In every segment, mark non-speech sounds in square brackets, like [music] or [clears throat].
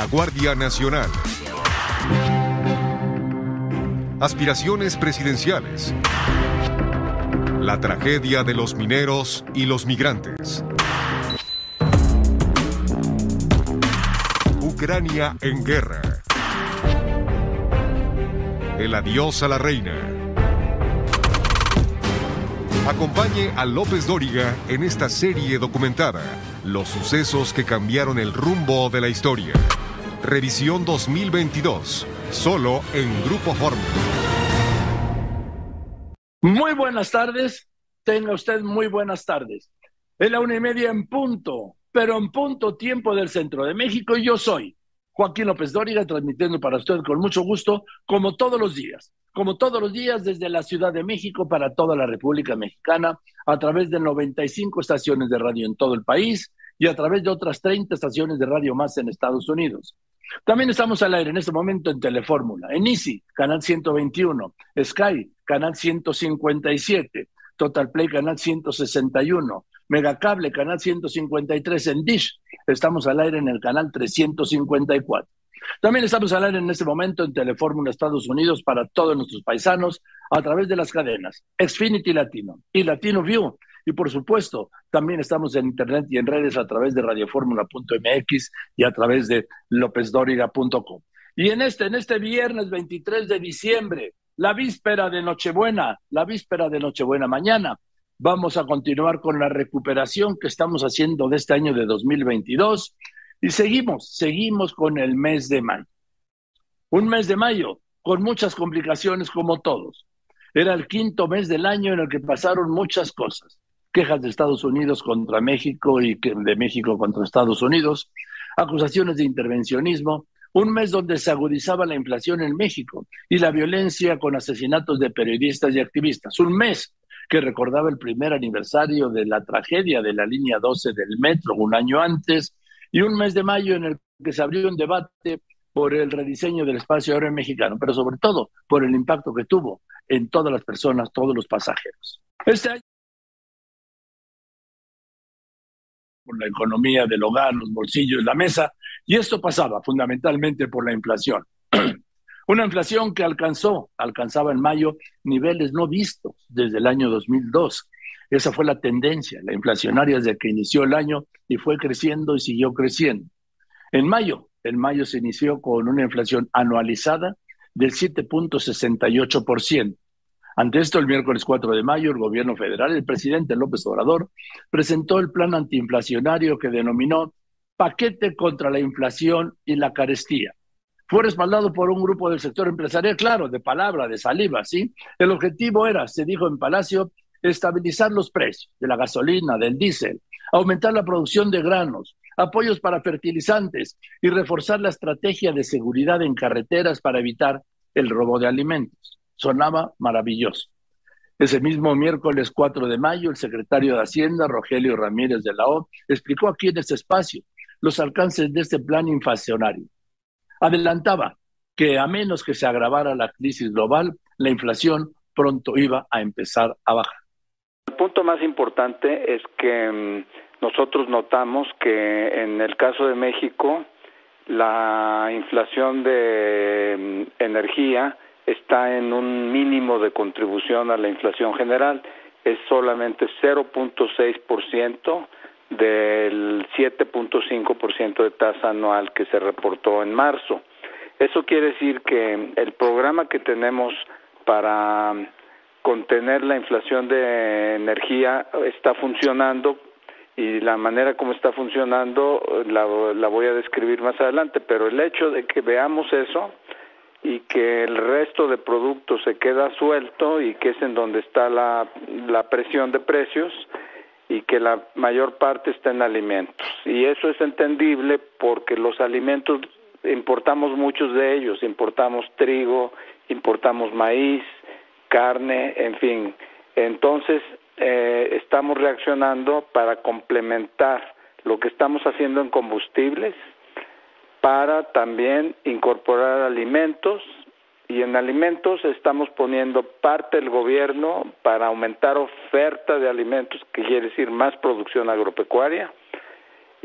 la Guardia Nacional. Aspiraciones presidenciales. La tragedia de los mineros y los migrantes. Ucrania en guerra. El adiós a la reina. Acompañe a López Dóriga en esta serie documentada, Los sucesos que cambiaron el rumbo de la historia. Revisión 2022, solo en Grupo Fórmula. Muy buenas tardes, tenga usted muy buenas tardes. Es la una y media en punto, pero en punto tiempo del centro de México y yo soy Joaquín López Dóriga, transmitiendo para usted con mucho gusto, como todos los días, como todos los días desde la Ciudad de México para toda la República Mexicana, a través de 95 estaciones de radio en todo el país y a través de otras 30 estaciones de radio más en Estados Unidos. También estamos al aire en este momento en Telefórmula, en Easy, canal 121, Sky, canal 157, Total Play, canal 161, Megacable, canal 153 en Dish. Estamos al aire en el canal 354. También estamos al aire en este momento en Telefórmula Estados Unidos para todos nuestros paisanos a través de las cadenas Xfinity Latino y Latino View y por supuesto, también estamos en internet y en redes a través de radioformula.mx y a través de lopezdoriga.com. Y en este, en este viernes 23 de diciembre, la víspera de Nochebuena, la víspera de Nochebuena mañana, vamos a continuar con la recuperación que estamos haciendo de este año de 2022 y seguimos, seguimos con el mes de mayo. Un mes de mayo con muchas complicaciones como todos. Era el quinto mes del año en el que pasaron muchas cosas quejas de Estados Unidos contra México y de México contra Estados Unidos, acusaciones de intervencionismo, un mes donde se agudizaba la inflación en México y la violencia con asesinatos de periodistas y activistas, un mes que recordaba el primer aniversario de la tragedia de la línea 12 del metro un año antes, y un mes de mayo en el que se abrió un debate por el rediseño del espacio aéreo mexicano, pero sobre todo por el impacto que tuvo en todas las personas, todos los pasajeros. Este año la economía del hogar, los bolsillos, la mesa, y esto pasaba fundamentalmente por la inflación. [clears throat] Una inflación que alcanzó, alcanzaba en mayo niveles no vistos desde el año 2002. Esa fue la tendencia, la inflacionaria desde que inició el año y fue creciendo y siguió creciendo. En mayo, en mayo se inició con una inflación anualizada del 7.68%. Ante esto, el miércoles 4 de mayo, el gobierno federal, el presidente López Obrador, presentó el plan antiinflacionario que denominó Paquete contra la Inflación y la Carestía. Fue respaldado por un grupo del sector empresarial, claro, de palabra, de saliva, ¿sí? El objetivo era, se dijo en Palacio, estabilizar los precios de la gasolina, del diésel, aumentar la producción de granos, apoyos para fertilizantes y reforzar la estrategia de seguridad en carreteras para evitar el robo de alimentos sonaba maravilloso. Ese mismo miércoles 4 de mayo, el secretario de Hacienda, Rogelio Ramírez de la O, explicó aquí en este espacio los alcances de este plan inflacionario. Adelantaba que a menos que se agravara la crisis global, la inflación pronto iba a empezar a bajar. El punto más importante es que mm, nosotros notamos que en el caso de México, la inflación de mm, energía está en un mínimo de contribución a la inflación general, es solamente 0.6% del 7.5% de tasa anual que se reportó en marzo. Eso quiere decir que el programa que tenemos para contener la inflación de energía está funcionando y la manera como está funcionando la, la voy a describir más adelante, pero el hecho de que veamos eso y que el resto de productos se queda suelto y que es en donde está la, la presión de precios y que la mayor parte está en alimentos. Y eso es entendible porque los alimentos importamos muchos de ellos, importamos trigo, importamos maíz, carne, en fin. Entonces, eh, estamos reaccionando para complementar lo que estamos haciendo en combustibles, para también incorporar alimentos y en alimentos estamos poniendo parte del gobierno para aumentar oferta de alimentos, que quiere decir más producción agropecuaria,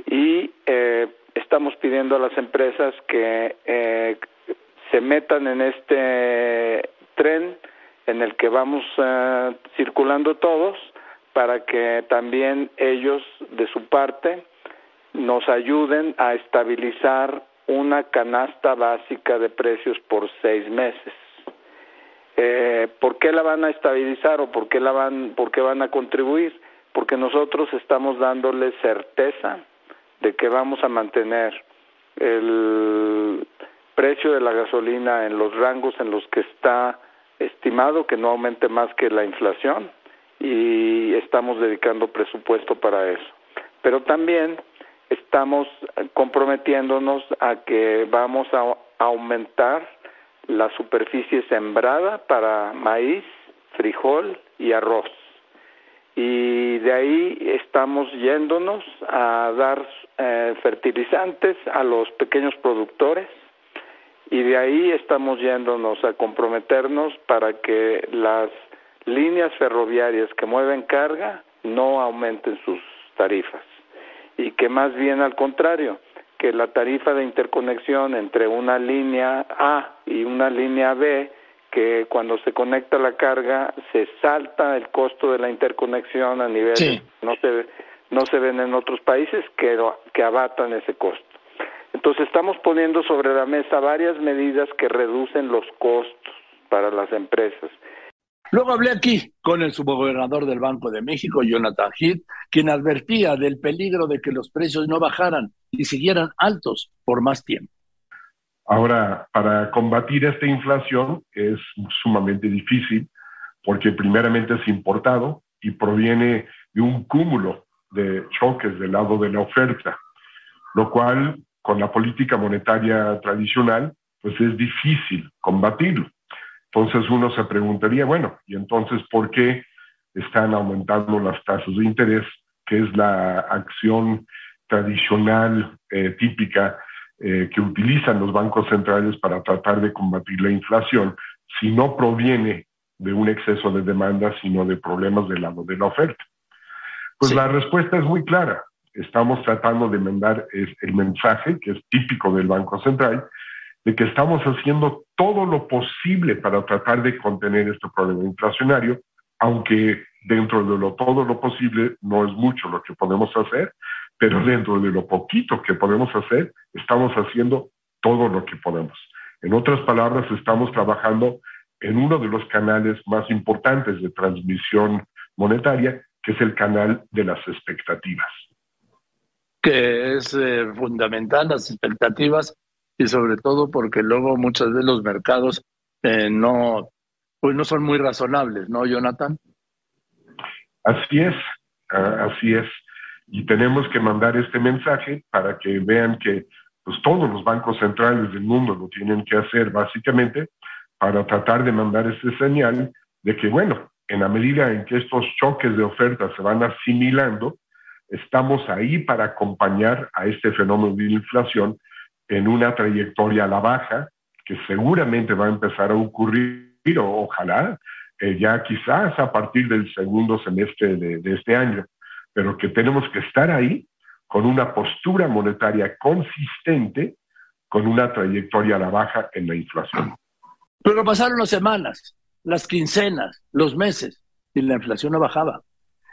y eh, estamos pidiendo a las empresas que eh, se metan en este tren en el que vamos eh, circulando todos para que también ellos de su parte nos ayuden a estabilizar una canasta básica de precios por seis meses. Eh, ¿Por qué la van a estabilizar o por qué la van, por qué van a contribuir? Porque nosotros estamos dándole certeza de que vamos a mantener el precio de la gasolina en los rangos en los que está estimado, que no aumente más que la inflación, y estamos dedicando presupuesto para eso. Pero también estamos comprometiéndonos a que vamos a aumentar la superficie sembrada para maíz, frijol y arroz. Y de ahí estamos yéndonos a dar eh, fertilizantes a los pequeños productores y de ahí estamos yéndonos a comprometernos para que las líneas ferroviarias que mueven carga no aumenten sus tarifas y que más bien al contrario, que la tarifa de interconexión entre una línea A y una línea B, que cuando se conecta la carga se salta el costo de la interconexión a nivel no se no se ven en otros países que que abatan ese costo. Entonces estamos poniendo sobre la mesa varias medidas que reducen los costos para las empresas Luego hablé aquí con el subgobernador del Banco de México, Jonathan Heath, quien advertía del peligro de que los precios no bajaran y siguieran altos por más tiempo. Ahora, para combatir esta inflación es sumamente difícil porque primeramente es importado y proviene de un cúmulo de choques del lado de la oferta, lo cual con la política monetaria tradicional pues es difícil combatirlo. Entonces uno se preguntaría, bueno, ¿y entonces por qué están aumentando las tasas de interés, que es la acción tradicional eh, típica eh, que utilizan los bancos centrales para tratar de combatir la inflación, si no proviene de un exceso de demanda, sino de problemas del lado de la oferta? Pues la respuesta es muy clara. Estamos tratando de mandar el mensaje, que es típico del Banco Central, de que estamos haciendo todo lo posible para tratar de contener este problema inflacionario, aunque dentro de lo todo lo posible no es mucho lo que podemos hacer, pero dentro de lo poquito que podemos hacer, estamos haciendo todo lo que podemos. En otras palabras, estamos trabajando en uno de los canales más importantes de transmisión monetaria, que es el canal de las expectativas. Que es eh, fundamental, las expectativas y sobre todo porque luego muchos de los mercados eh, no, pues no son muy razonables, ¿no, Jonathan? Así es, así es. Y tenemos que mandar este mensaje para que vean que pues, todos los bancos centrales del mundo lo tienen que hacer básicamente para tratar de mandar ese señal de que, bueno, en la medida en que estos choques de oferta se van asimilando, estamos ahí para acompañar a este fenómeno de inflación en una trayectoria a la baja que seguramente va a empezar a ocurrir, o ojalá, eh, ya quizás a partir del segundo semestre de, este año, pero que tenemos que estar ahí con una postura monetaria consistente, con una trayectoria a la baja en la inflación. Pero pasaron las semanas, las quincenas, los meses, y la inflación no bajaba.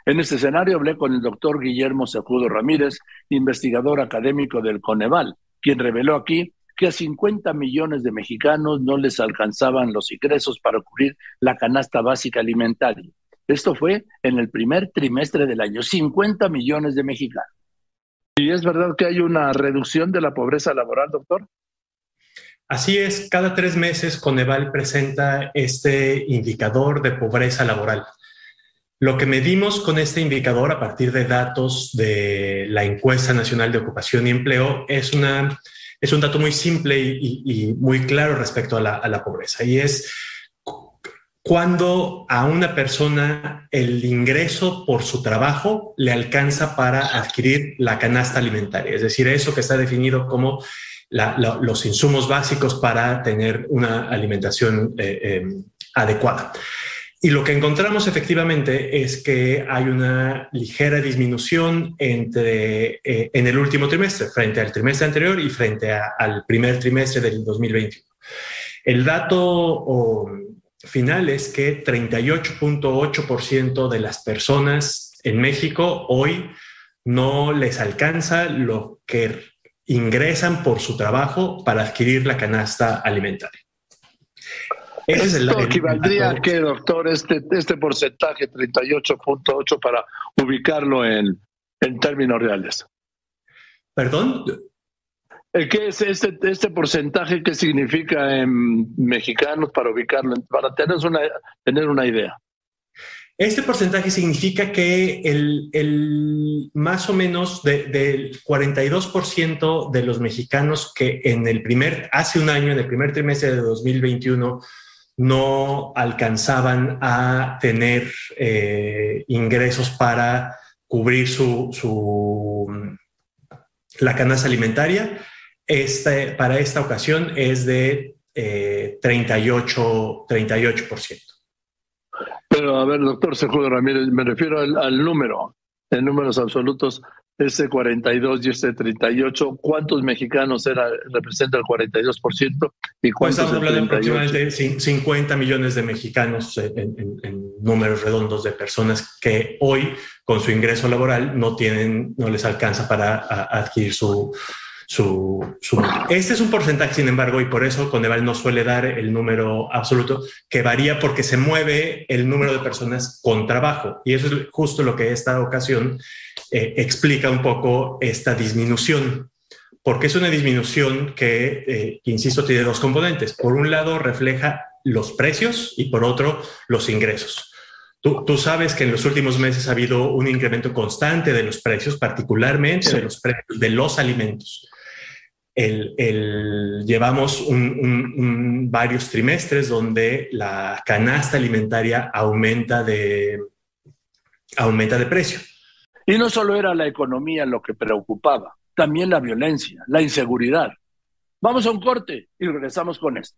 En este escenario hablé con el doctor Guillermo Sejudo Ramírez, investigador académico del Coneval, quien reveló aquí que a 50 millones de mexicanos no les alcanzaban los ingresos para cubrir la canasta básica alimentaria. Esto fue en el primer trimestre del año, 50 millones de mexicanos. ¿Y es verdad que hay una reducción de la pobreza laboral, doctor? Así es, cada tres meses Coneval presenta este indicador de pobreza laboral. Lo que medimos con este indicador a partir de datos de la encuesta nacional de ocupación y empleo es, una, es un dato muy simple y, muy claro respecto a la, pobreza y es cuando a una persona el ingreso por su trabajo le alcanza para adquirir la canasta alimentaria, es decir, eso que está definido como los insumos básicos para tener una alimentación eh, eh, adecuada. Y lo que encontramos efectivamente es que hay una ligera disminución entre, eh, en el último trimestre, frente al trimestre anterior y frente al primer trimestre del 2021. El dato final es que 38.8% de las personas en México hoy no les alcanza lo que ingresan por su trabajo para adquirir la canasta alimentaria. ¿Esto equivaldría a qué, doctor, este, este porcentaje 38.8 para ubicarlo en, en términos reales? ¿Perdón? ¿Qué es este, este porcentaje? ¿Qué significa en mexicanos para ubicarlo, para tener una, tener una idea? Este porcentaje significa que el, el más o menos del 42% de los mexicanos que en el primer, hace un año, en el primer trimestre de 2021, no alcanzaban a tener eh, ingresos para cubrir su, su, la canasta alimentaria. Este, para esta ocasión es de 38, eh, 38%. Pero a ver, doctor Sejudo Ramírez, me refiero al número, en números absolutos ese 42 y ese 38, ¿cuántos mexicanos era, representa el 42%? ¿Y pues cuántos estamos hablando aproximadamente 50 millones de mexicanos en, números redondos de personas que hoy con su ingreso laboral no tienen, no les alcanza para adquirir su, su, Este es un porcentaje, sin embargo, y por eso Coneval no suele dar el número absoluto, que varía porque se mueve el número de personas con trabajo. Y eso es justo lo que esta ocasión eh, explica un poco esta disminución. Porque es una disminución que, eh, insisto, tiene dos componentes. Por un lado, refleja los precios y por otro, los ingresos. Tú, tú, sabes que en los últimos meses ha habido un incremento constante de los precios, particularmente de los precios de los alimentos llevamos varios trimestres donde la canasta alimentaria aumenta de, aumenta de precio. Y no solo era la economía lo que preocupaba, también la violencia, la inseguridad. Vamos a un corte y regresamos con esto.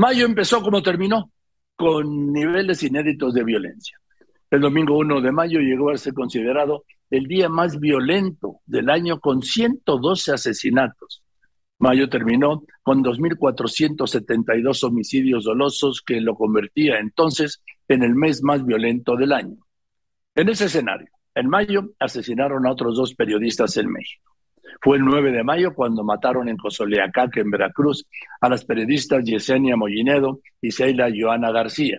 Mayo empezó como terminó, con niveles inéditos de violencia. El domingo 1 de mayo llegó a ser considerado el día más violento del año con 112 asesinatos. Mayo terminó con 2.472 homicidios dolosos que lo convertía entonces en el mes más violento del año. En ese escenario, en mayo asesinaron a otros dos periodistas en México. Fue el 9 de mayo cuando mataron en Cozoleacaque, en Veracruz, a las periodistas Yesenia Mollinedo y Seila Joana García.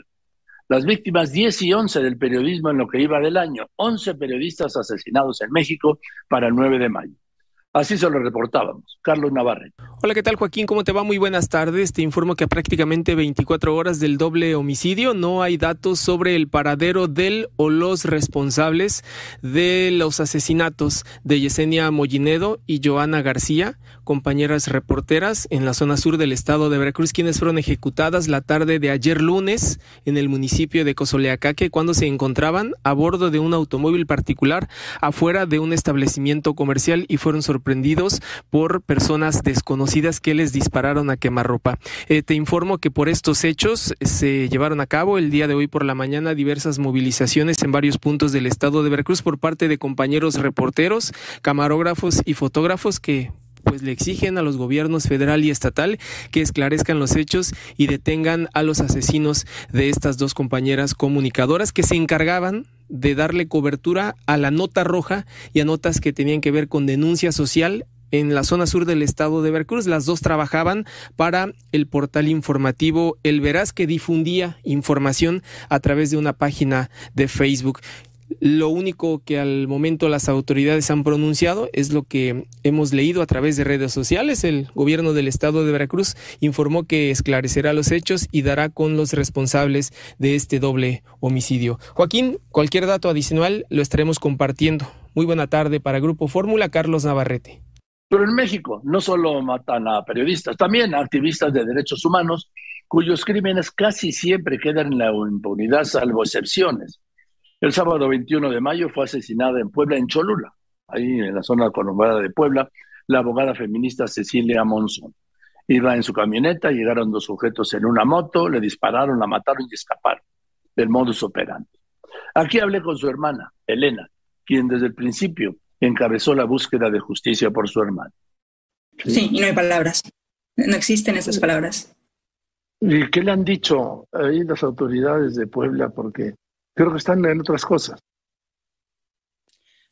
Las víctimas 10 y 11 del periodismo en lo que iba del año, 11 periodistas asesinados en México para el 9 de mayo. Así se lo reportábamos. Carlos Navarre. Hola, ¿qué tal Joaquín? ¿Cómo te va? Muy buenas tardes. Te informo que a prácticamente 24 horas del doble homicidio no hay datos sobre el paradero del o los responsables de los asesinatos de Yesenia Mollinedo y Joana García, compañeras reporteras en la zona sur del estado de Veracruz, quienes fueron ejecutadas la tarde de ayer lunes en el municipio de Cozoleacaque cuando se encontraban a bordo de un automóvil particular afuera de un establecimiento comercial y fueron sorprendidas sorprendidos por personas desconocidas que les dispararon a quemarropa. Eh, te informo que por estos hechos se llevaron a cabo el día de hoy por la mañana diversas movilizaciones en varios puntos del estado de Veracruz por parte de compañeros reporteros, camarógrafos y fotógrafos que pues le exigen a los gobiernos federal y estatal que esclarezcan los hechos y detengan a los asesinos de estas dos compañeras comunicadoras que se encargaban de darle cobertura a la nota roja y a notas que tenían que ver con denuncia social en la zona sur del estado de Veracruz. Las dos trabajaban para el portal informativo El Veraz que difundía información a través de una página de Facebook. Lo único que al momento las autoridades han pronunciado es lo que hemos leído a través de redes sociales. El gobierno del estado de Veracruz informó que esclarecerá los hechos y dará con los responsables de este doble homicidio. Joaquín, cualquier dato adicional lo estaremos compartiendo. Muy buena tarde para Grupo Fórmula, Carlos Navarrete. Pero en México no solo matan a periodistas, también a activistas de derechos humanos, cuyos crímenes casi siempre quedan en la impunidad, salvo excepciones. El sábado 21 de mayo fue asesinada en Puebla, en Cholula, ahí en la zona conurbada de Puebla, la abogada feminista Cecilia Monzón. Iba en su camioneta, llegaron dos sujetos en una moto, le dispararon, la mataron y escaparon del modus operandi. Aquí hablé con su hermana, Elena, quien desde el principio encabezó la búsqueda de justicia por su hermano. Sí, y no hay palabras. No existen esas palabras. ¿Y qué le han dicho ahí las autoridades de Puebla? Porque creo que están en otras cosas.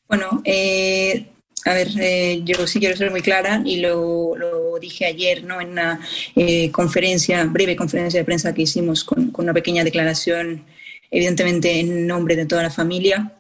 Bueno, eh, a ver, eh, yo sí quiero ser muy clara y lo, dije ayer ¿no? en una eh, conferencia, breve conferencia de prensa que hicimos con, una pequeña declaración, evidentemente en nombre de toda la familia.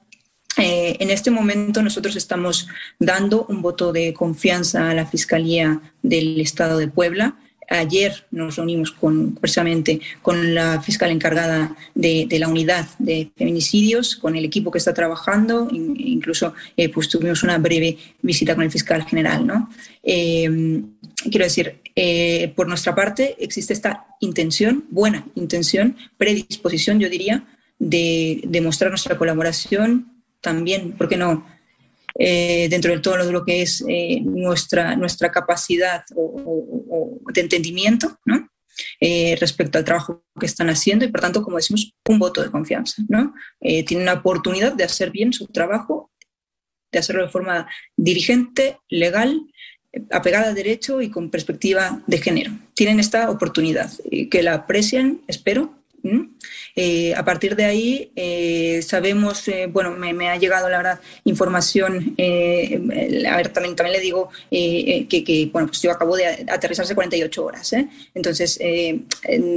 en este momento nosotros estamos dando un voto de confianza a la Fiscalía del Estado de Puebla Ayer nos reunimos con, precisamente con la fiscal encargada de, la unidad de feminicidios, con el equipo que está trabajando, incluso eh, pues tuvimos una breve visita con el fiscal general. ¿no? Eh, quiero decir, eh, por nuestra parte existe esta intención, buena intención, predisposición, yo diría, de demostrar nuestra colaboración también, ¿por qué no? Eh, dentro de todo lo que es eh, nuestra, nuestra capacidad o, de entendimiento ¿no? Eh, respecto al trabajo que están haciendo y, por tanto, como decimos, un voto de confianza. ¿no? tienen una oportunidad de hacer bien su trabajo, de hacerlo de forma dirigente, legal, apegada a derecho y con perspectiva de género. Tienen esta oportunidad, que la aprecian, espero, eh, a partir de ahí eh, sabemos, eh, bueno, me, ha llegado la verdad información, a ver, también, también le digo que, bueno, pues yo acabo de aterrizarse 48 horas, entonces,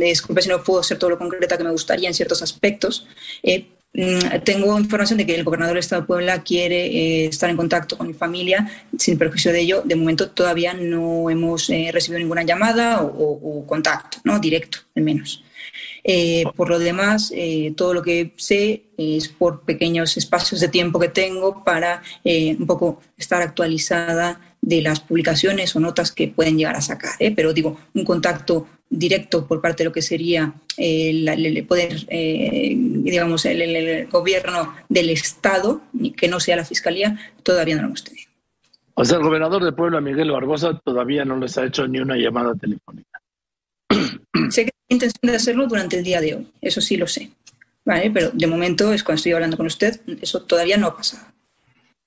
disculpe si no puedo ser todo lo concreta que me gustaría en ciertos aspectos. Mm, tengo información de que el gobernador del Estado de Puebla quiere estar en contacto con mi familia sin perjuicio de ello. De momento todavía no hemos recibido ninguna llamada o contacto, ¿no? Directo, al menos. Eh, por lo demás, eh, todo lo que sé es por pequeños espacios de tiempo que tengo para eh, un poco estar actualizada de las publicaciones o notas que pueden llegar a sacar. Pero digo, un contacto directo por parte de lo que sería el, poder, digamos, el, gobierno del Estado, que no sea la Fiscalía, todavía no lo hemos tenido. O sea, el gobernador de Puebla, Miguel Barbosa, todavía no les ha hecho ni una llamada telefónica. Sé que hay intención de hacerlo durante el día de hoy, eso sí lo sé. Vale, pero de momento es cuando estoy hablando con usted, eso todavía no ha pasado.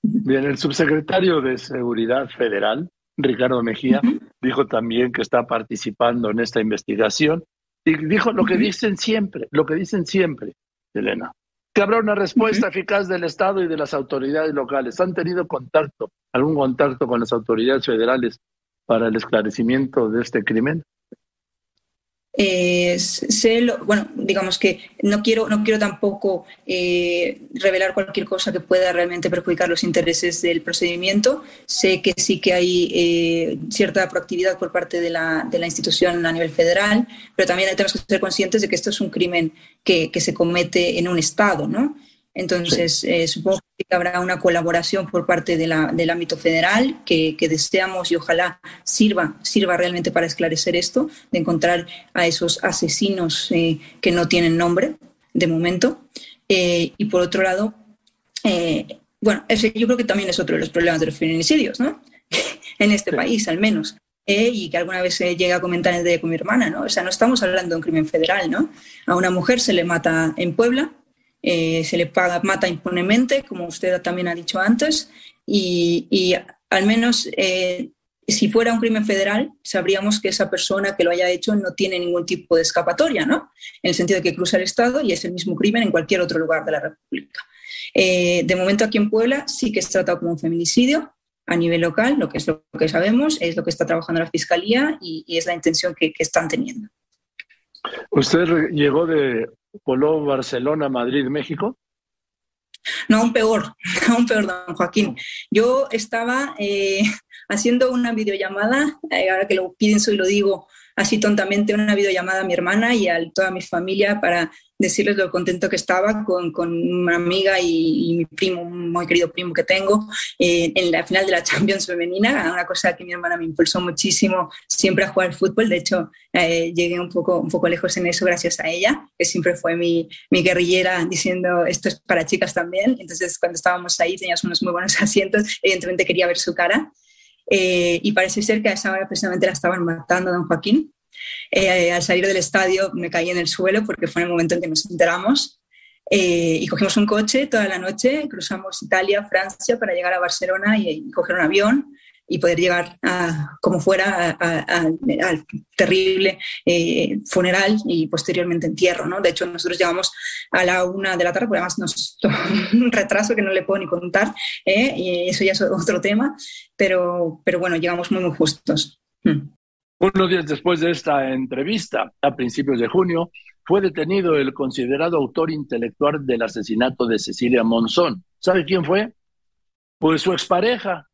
Bien, el subsecretario de Seguridad Federal, Ricardo Mejía, dijo también que está participando en esta investigación y dijo lo que dicen siempre, lo que dicen siempre, Elena, que habrá una respuesta eficaz del Estado y de las autoridades locales. ¿Han tenido contacto, algún contacto con las autoridades federales para el esclarecimiento de este crimen? Eh, sé bueno, digamos que no quiero, no quiero tampoco eh, revelar cualquier cosa que pueda realmente perjudicar los intereses del procedimiento. Sé que sí que hay eh, cierta proactividad por parte de la, de la, institución a nivel federal, pero también tenemos que ser conscientes de que esto es un crimen que, que se comete en un Estado, ¿no? Entonces, eh, supongo que habrá una colaboración por parte de la, del ámbito federal que, deseamos y ojalá sirva, sirva realmente para esclarecer esto, de encontrar a esos asesinos eh, que no tienen nombre de momento. Eh, y por otro lado, bueno, ese yo creo que también es otro de los problemas de los feminicidios, ¿no? [laughs] en este país, al menos. y que alguna vez se llega a comentar de con mi hermana, ¿no? O sea, no estamos hablando de un crimen federal, ¿no? A una mujer se le mata en Puebla, eh, se le paga, mata impunemente, como usted también ha dicho antes, y, al menos eh, si fuera un crimen federal, sabríamos que esa persona que lo haya hecho no tiene ningún tipo de escapatoria, ¿no? En el sentido de que cruza el Estado y es el mismo crimen en cualquier otro lugar de la República. Eh, de momento aquí en Puebla sí que es tratado como un feminicidio a nivel local, lo que es lo que sabemos, es lo que está trabajando la Fiscalía y, es la intención que están teniendo. Usted llegó de voló Barcelona, Madrid, México? No, aún peor, [laughs] aún peor, don Joaquín. Yo estaba eh, [laughs] haciendo una videollamada, eh, ahora que lo pienso y lo digo así tontamente, una videollamada a mi hermana y a toda mi familia para decirles lo contento que estaba con, con una amiga y, mi primo, un muy querido primo que tengo, eh, en la final de la [laughs] Champions femenina, una cosa que mi hermana me impulsó muchísimo siempre a jugar fútbol, de hecho eh, llegué un poco, un poco lejos en eso gracias a ella, que siempre fue mi, mi guerrillera diciendo esto es para chicas también, entonces cuando estábamos ahí teníamos unos muy buenos [laughs] asientos, evidentemente quería ver su cara. Eh, y parece ser que a esa hora precisamente la estaban matando don Joaquín, eh, al salir del estadio me caí en el suelo porque fue en el momento en que nos enteramos. Eh, y cogimos un coche toda la noche, cruzamos Italia, Francia para llegar a Barcelona y, coger un avión y poder llegar a, como fuera al terrible eh, funeral y posteriormente entierro. ¿no? De hecho, nosotros llegamos a la una de la tarde, porque además nos [laughs] un retraso que no le puedo ni contar, y eso ya es otro tema, pero, pero bueno, llegamos muy, muy justos. Hmm. Unos días después de esta entrevista, a principios de junio, fue detenido el considerado autor intelectual del asesinato de Cecilia Monzón. ¿Sabe quién fue? Pues su expareja,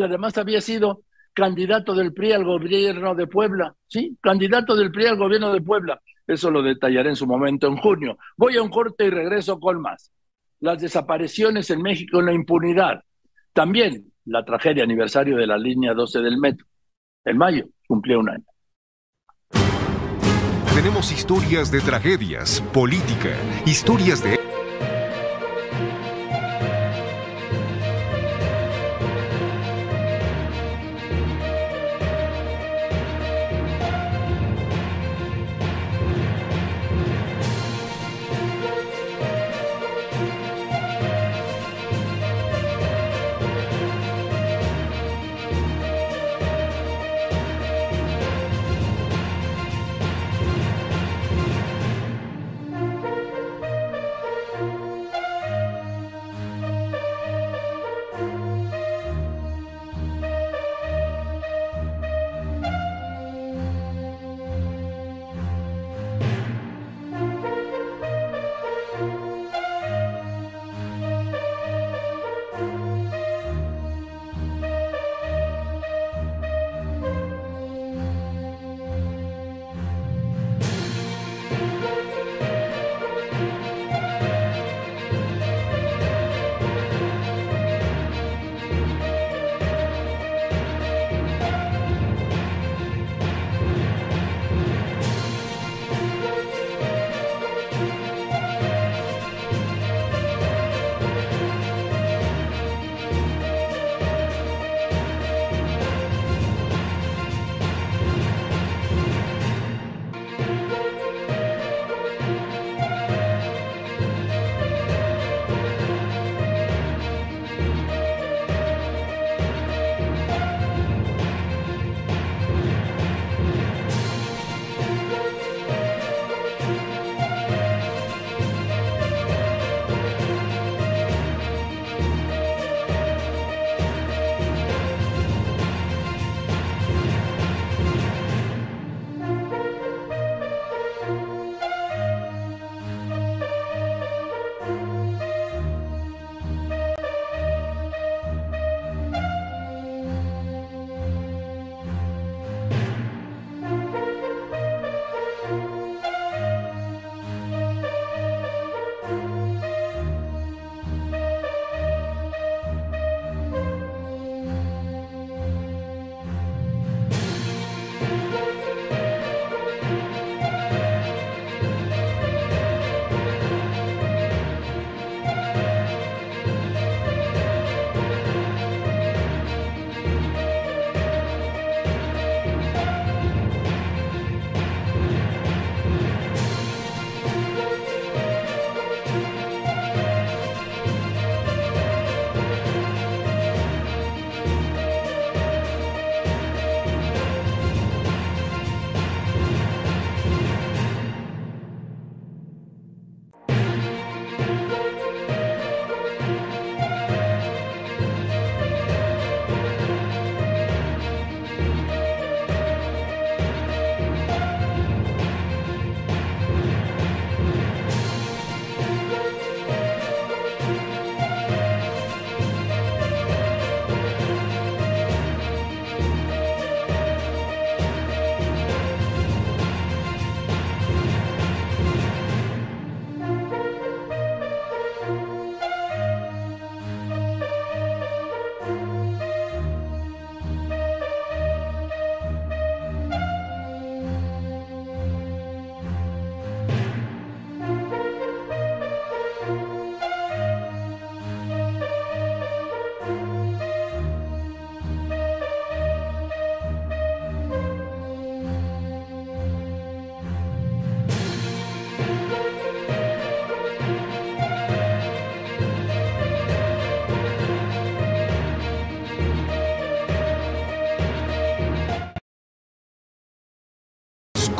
que además había sido candidato del PRI al gobierno de Puebla. Sí, candidato del PRI al gobierno de Puebla. Eso lo detallaré en su momento en junio. Voy a un corte y regreso con más. Las desapariciones en México en la impunidad. También la tragedia aniversario de la línea 12 del metro. En mayo cumplió un año. Tenemos historias de tragedias, política, historias de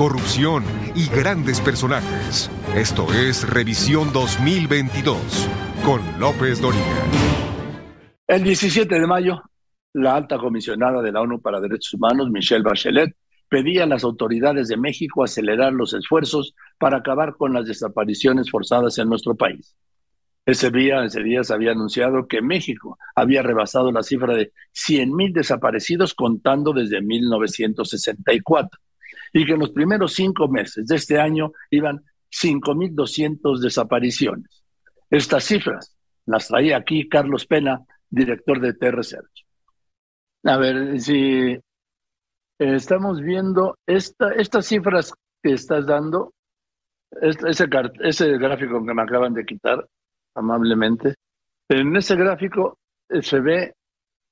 corrupción y grandes personajes. Esto es Revisión 2022 con López Doriga. El 17 de mayo, la alta comisionada de la ONU para Derechos Humanos, Michelle Bachelet, pedía a las autoridades de México acelerar los esfuerzos para acabar con las desapariciones forzadas en nuestro país. Ese día, ese día se había anunciado que México había rebasado la cifra de 100.000 desaparecidos contando desde 1964 y que en los primeros cinco meses de este año iban 5.200 desapariciones. Estas cifras las traía aquí Carlos Pena, director de T-Research. A ver, si estamos viendo esta, estas cifras que estás dando, ese, ese gráfico que me acaban de quitar amablemente, en ese gráfico eh, se ve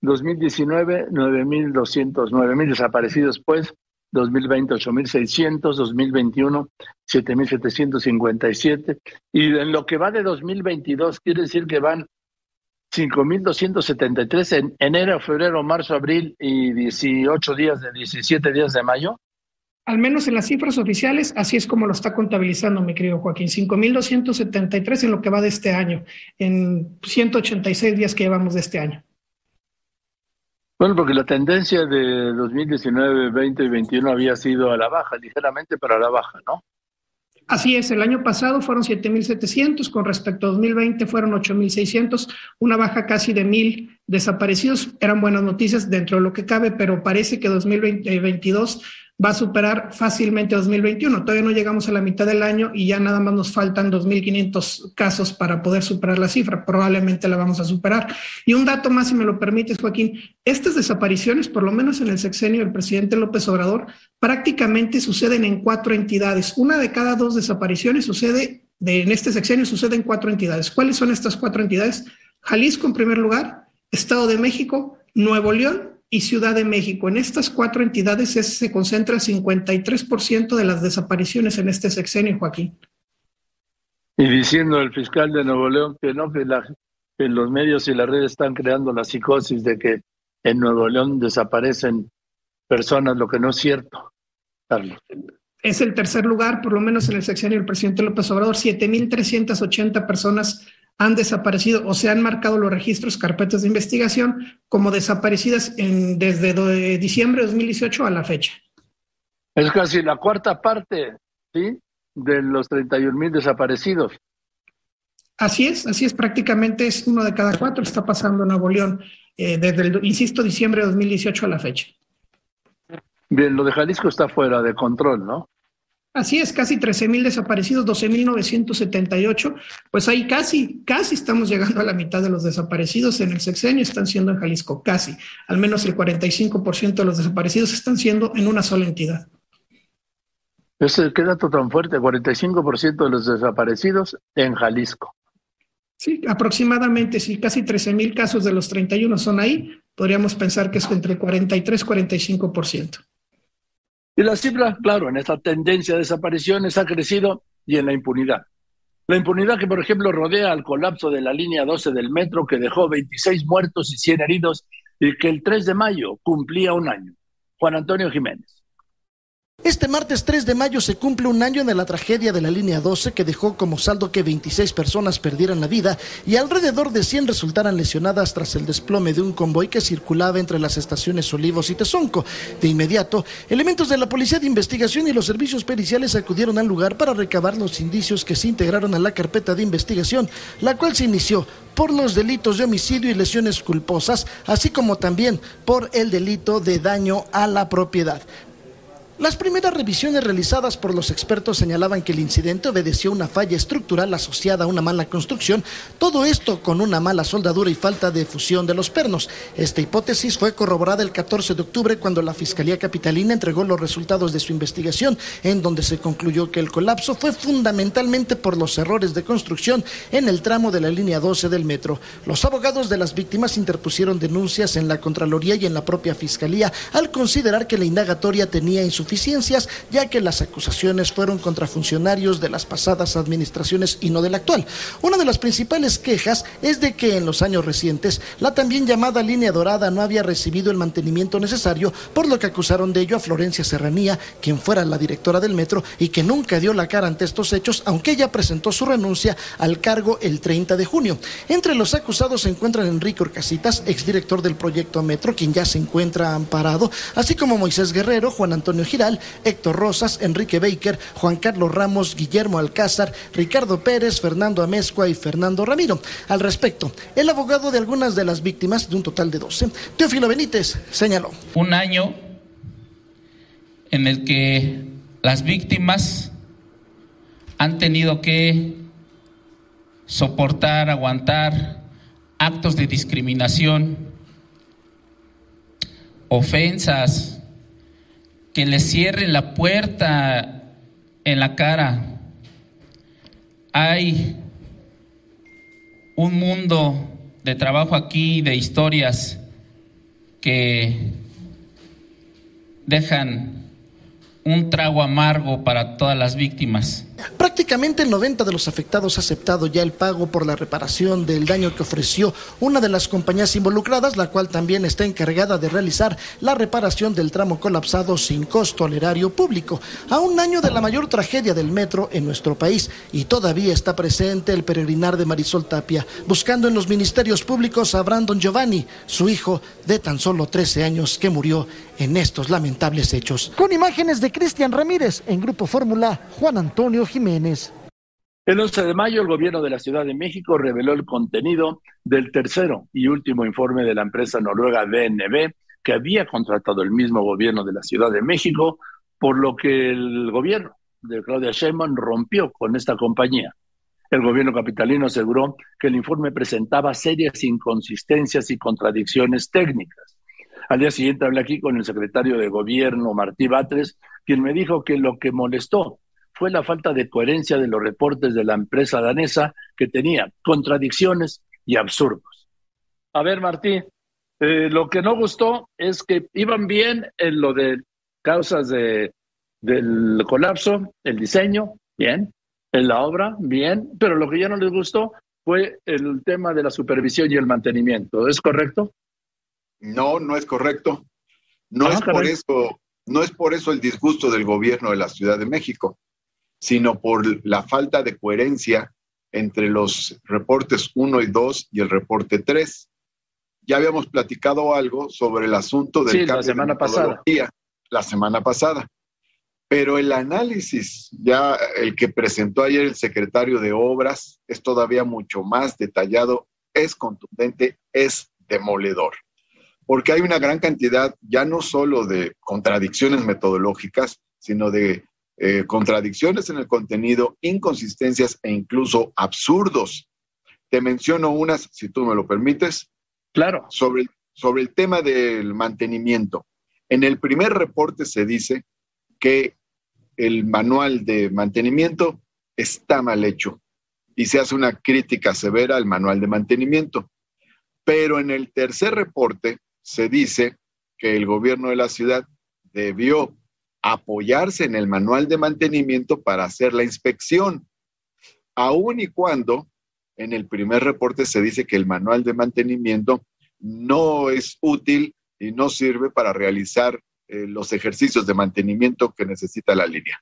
2019, 9.200, 9.000 desaparecidos, pues, 2020 8.600, 2021 7.757 y en lo que va de 2022 quiere decir que van 5.273 en enero, febrero, marzo, abril y 18 días de 17 días de mayo. Al menos en las cifras oficiales, así es como lo está contabilizando mi querido Joaquín. 5.273 en lo que va de este año, en 186 días que llevamos de este año. Bueno, porque la tendencia de 2019, 20 y 21 había sido a la baja, ligeramente para la baja, ¿no? Así es, el año pasado fueron 7.700, con respecto a 2020 fueron 8.600, una baja casi de 1.000 desaparecidos. Eran buenas noticias dentro de lo que cabe, pero parece que 2022 va a superar fácilmente 2021. Todavía no llegamos a la mitad del año y ya nada más nos faltan 2.500 casos para poder superar la cifra. Probablemente la vamos a superar. Y un dato más, si me lo permites, Joaquín, estas desapariciones, por lo menos en el sexenio del presidente López Obrador, prácticamente suceden en cuatro entidades. Una de cada dos desapariciones sucede, de, en este sexenio sucede en cuatro entidades. ¿Cuáles son estas cuatro entidades? Jalisco en primer lugar, Estado de México, Nuevo León y Ciudad de México. En estas cuatro entidades se concentra el 53% de las desapariciones en este sexenio, Joaquín. Y diciendo el fiscal de Nuevo León que no, que, los medios y las redes están creando la psicosis de que en Nuevo León desaparecen personas, lo que no es cierto, Carlos. Es el tercer lugar, por lo menos en el sexenio del presidente López Obrador, 7.380 personas han desaparecido o se han marcado los registros, carpetas de investigación como desaparecidas en, desde diciembre de 2018 a la fecha. Es casi la cuarta parte, ¿sí? De los 31 mil desaparecidos. Así es, así es, prácticamente es uno de cada cuatro está pasando en Nuevo León, eh, desde el, insisto, diciembre de 2018 a la fecha. Bien, lo de Jalisco está fuera de control, ¿no? Así es, casi 13.000 desaparecidos, 12.978. Pues ahí casi, casi estamos llegando a la mitad de los desaparecidos en el sexenio, están siendo en Jalisco, casi. Al menos el 45% de los desaparecidos están siendo en una sola entidad. Ese, ¿Qué dato tan fuerte? 45% de los desaparecidos en Jalisco. Sí, aproximadamente, si casi 13.000 casos de los 31 son ahí, podríamos pensar que es entre 43 y 45%. Y la cifra, claro, en esta tendencia de desapariciones ha crecido y en la impunidad. La impunidad que, por ejemplo, rodea al colapso de la línea 12 del metro que dejó 26 muertos y 100 heridos y que el 3 de mayo cumplía un año. Juan Antonio Jiménez. Este martes 3 de mayo se cumple un año de la tragedia de la línea 12 que dejó como saldo que 26 personas perdieran la vida y alrededor de 100 resultaran lesionadas tras el desplome de un convoy que circulaba entre las estaciones Olivos y Tezonco. De inmediato, elementos de la Policía de Investigación y los servicios periciales acudieron al lugar para recabar los indicios que se integraron a la carpeta de investigación, la cual se inició por los delitos de homicidio y lesiones culposas, así como también por el delito de daño a la propiedad. Las primeras revisiones realizadas por los expertos señalaban que el incidente obedeció una falla estructural asociada a una mala construcción, todo esto con una mala soldadura y falta de fusión de los pernos. Esta hipótesis fue corroborada el 14 de octubre cuando la Fiscalía Capitalina entregó los resultados de su investigación, en donde se concluyó que el colapso fue fundamentalmente por los errores de construcción en el tramo de la línea 12 del metro. Los abogados de las víctimas interpusieron denuncias en la Contraloría y en la propia Fiscalía al considerar que la indagatoria tenía insuficiencia deficiencias, ya que las acusaciones fueron contra funcionarios de las pasadas administraciones y no de la actual. Una de las principales quejas es de que en los años recientes la también llamada línea dorada no había recibido el mantenimiento necesario, por lo que acusaron de ello a Florencia Serranía, quien fuera la directora del metro y que nunca dio la cara ante estos hechos, aunque ella presentó su renuncia al cargo el 30 de junio. Entre los acusados se encuentran Enrique Orcasitas, exdirector del proyecto Metro, quien ya se encuentra amparado, así como Moisés Guerrero, Juan Antonio Héctor Rosas, Enrique Baker, Juan Carlos Ramos, Guillermo Alcázar, Ricardo Pérez, Fernando Amezcua y Fernando Ramiro. Al respecto, el abogado de algunas de las víctimas, de un total de 12, Teófilo Benítez, señaló. Un año en el que las víctimas han tenido que soportar, aguantar actos de discriminación, ofensas, que les cierren la puerta en la cara. Hay un mundo de trabajo aquí, de historias que dejan un trago amargo para todas las víctimas. Prácticamente el 90 de los afectados ha aceptado ya el pago por la reparación del daño que ofreció una de las compañías involucradas, la cual también está encargada de realizar la reparación del tramo colapsado sin costo al erario público. A un año de la mayor tragedia del metro en nuestro país y todavía está presente el peregrinar de Marisol Tapia, buscando en los ministerios públicos a Brandon Giovanni, su hijo de tan solo 13 años que murió en estos lamentables hechos. Con imágenes de Cristian Ramírez en Grupo Fórmula, Juan Antonio Jiménez. El 11 de mayo, el gobierno de la Ciudad de México reveló el contenido del tercero y último informe de la empresa noruega DNB, que había contratado el mismo gobierno de la Ciudad de México, por lo que el gobierno de Claudia Sheinbaum rompió con esta compañía. El gobierno capitalino aseguró que el informe presentaba serias inconsistencias y contradicciones técnicas. Al día siguiente hablé aquí con el secretario de gobierno, Martí Batres, quien me dijo que lo que molestó fue la falta de coherencia de los reportes de la empresa danesa que tenía contradicciones y absurdos. A ver, Martí, eh, lo que no gustó es que iban bien en lo de causas de, del colapso, el diseño, bien, en la obra, bien, pero lo que ya no les gustó fue el tema de la supervisión y el mantenimiento. ¿Es correcto? No, no es correcto. No ah, es por eso, no es por eso el disgusto del gobierno de la Ciudad de México sino por la falta de coherencia entre los reportes 1 y 2 y el reporte 3. Ya habíamos platicado algo sobre el asunto del sí, la semana pasada. La semana pasada. Pero el análisis, ya el que presentó ayer el secretario de Obras, es todavía mucho más detallado, es contundente, es demoledor. Porque hay una gran cantidad, ya no solo de contradicciones metodológicas, sino de eh, contradicciones en el contenido, inconsistencias e incluso absurdos. Te menciono unas, si tú me lo permites. Claro. Sobre, sobre el tema del mantenimiento. En el primer reporte se dice que el manual de mantenimiento está mal hecho y se hace una crítica severa al manual de mantenimiento. Pero en el tercer reporte se dice que el gobierno de la ciudad debió apoyarse en el manual de mantenimiento para hacer la inspección, aun y cuando en el primer reporte se dice que el manual de mantenimiento no es útil y no sirve para realizar eh, los ejercicios de mantenimiento que necesita la línea.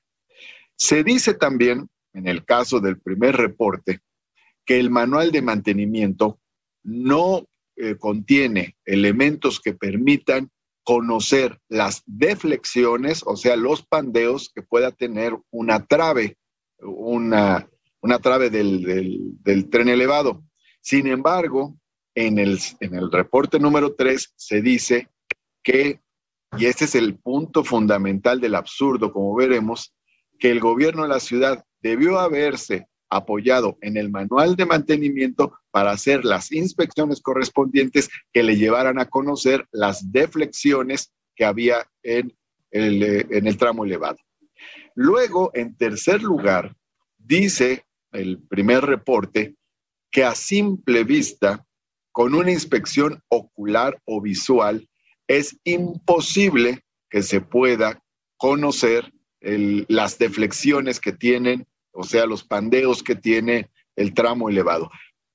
Se dice también, en el caso del primer reporte, que el manual de mantenimiento no eh, contiene elementos que permitan conocer las deflexiones, o sea, los pandeos que pueda tener una trave, una, una trave del, del, tren elevado. Sin embargo, en el, en el reporte número 3 se dice que, y este es el punto fundamental del absurdo, como veremos, que el gobierno de la ciudad debió haberse apoyado en el manual de mantenimiento para hacer las inspecciones correspondientes que le llevaran a conocer las deflexiones que había en el, eh, en el tramo elevado. Luego, en tercer lugar, dice el primer reporte que a simple vista, con una inspección ocular o visual, es imposible que se pueda conocer las deflexiones que tienen, o sea, los pandeos que tiene el tramo elevado.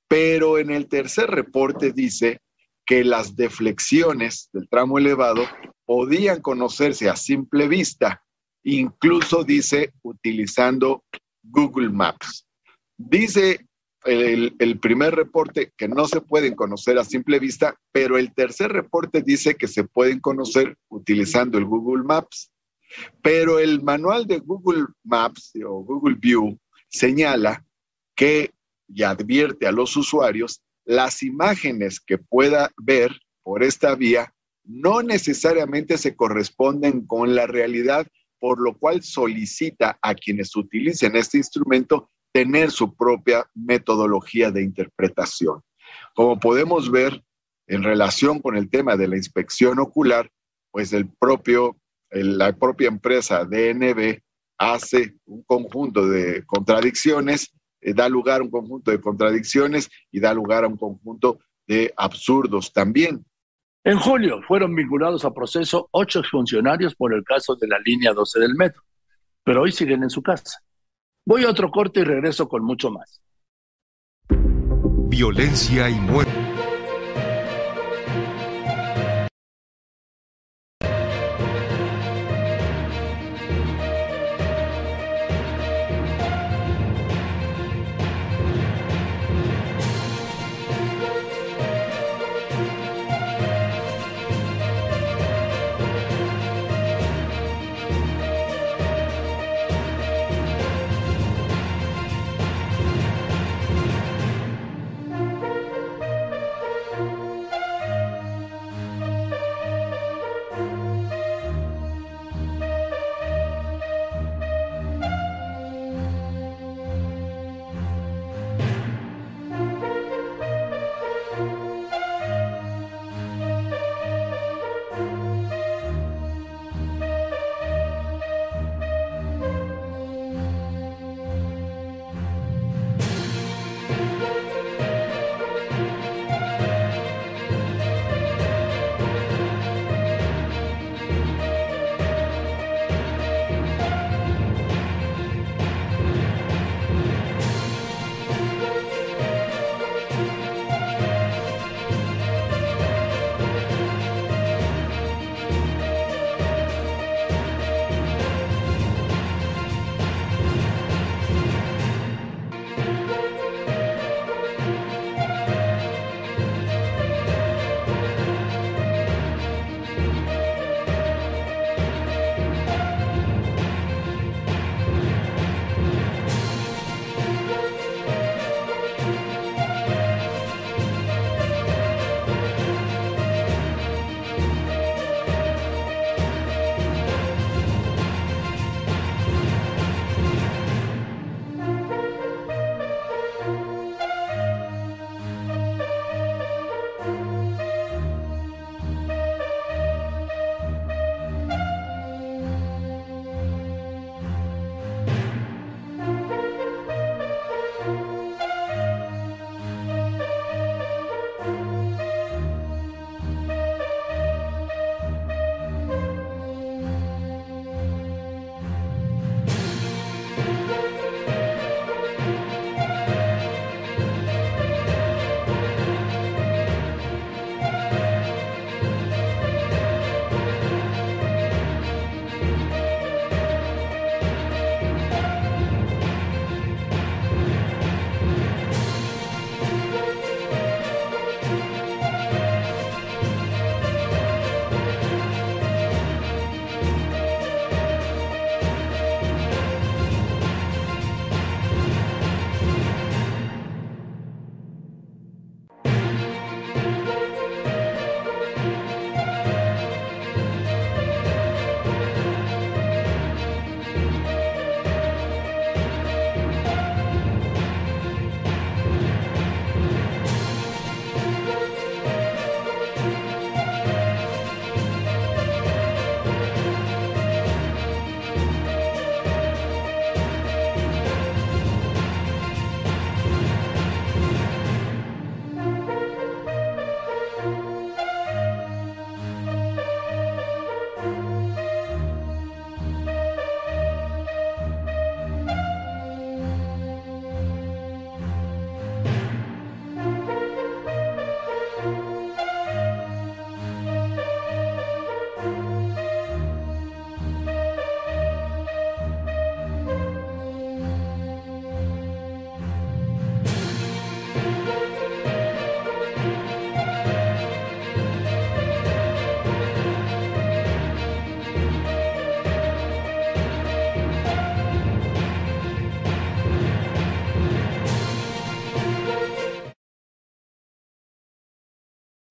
Pero en el tercer reporte dice que las deflexiones del tramo elevado podían conocerse a simple vista, incluso dice utilizando Google Maps. Dice el, el, primer reporte que no se pueden conocer a simple vista, pero el tercer reporte dice que se pueden conocer utilizando el Google Maps. Pero el manual de Google Maps o Google View señala que y advierte a los usuarios las imágenes que pueda ver por esta vía no necesariamente se corresponden con la realidad, por lo cual solicita a quienes utilicen este instrumento tener su propia metodología de interpretación. Como podemos ver en relación con el tema de la inspección ocular, pues el propio, la propia empresa DNB hace un conjunto de contradicciones, eh, da lugar a un conjunto de contradicciones y da lugar a un conjunto de absurdos también. En julio fueron vinculados a proceso ocho exfuncionarios por el caso de la línea 12 del metro, pero hoy siguen en su casa. Voy a otro corte y regreso con mucho más. Violencia y muerte.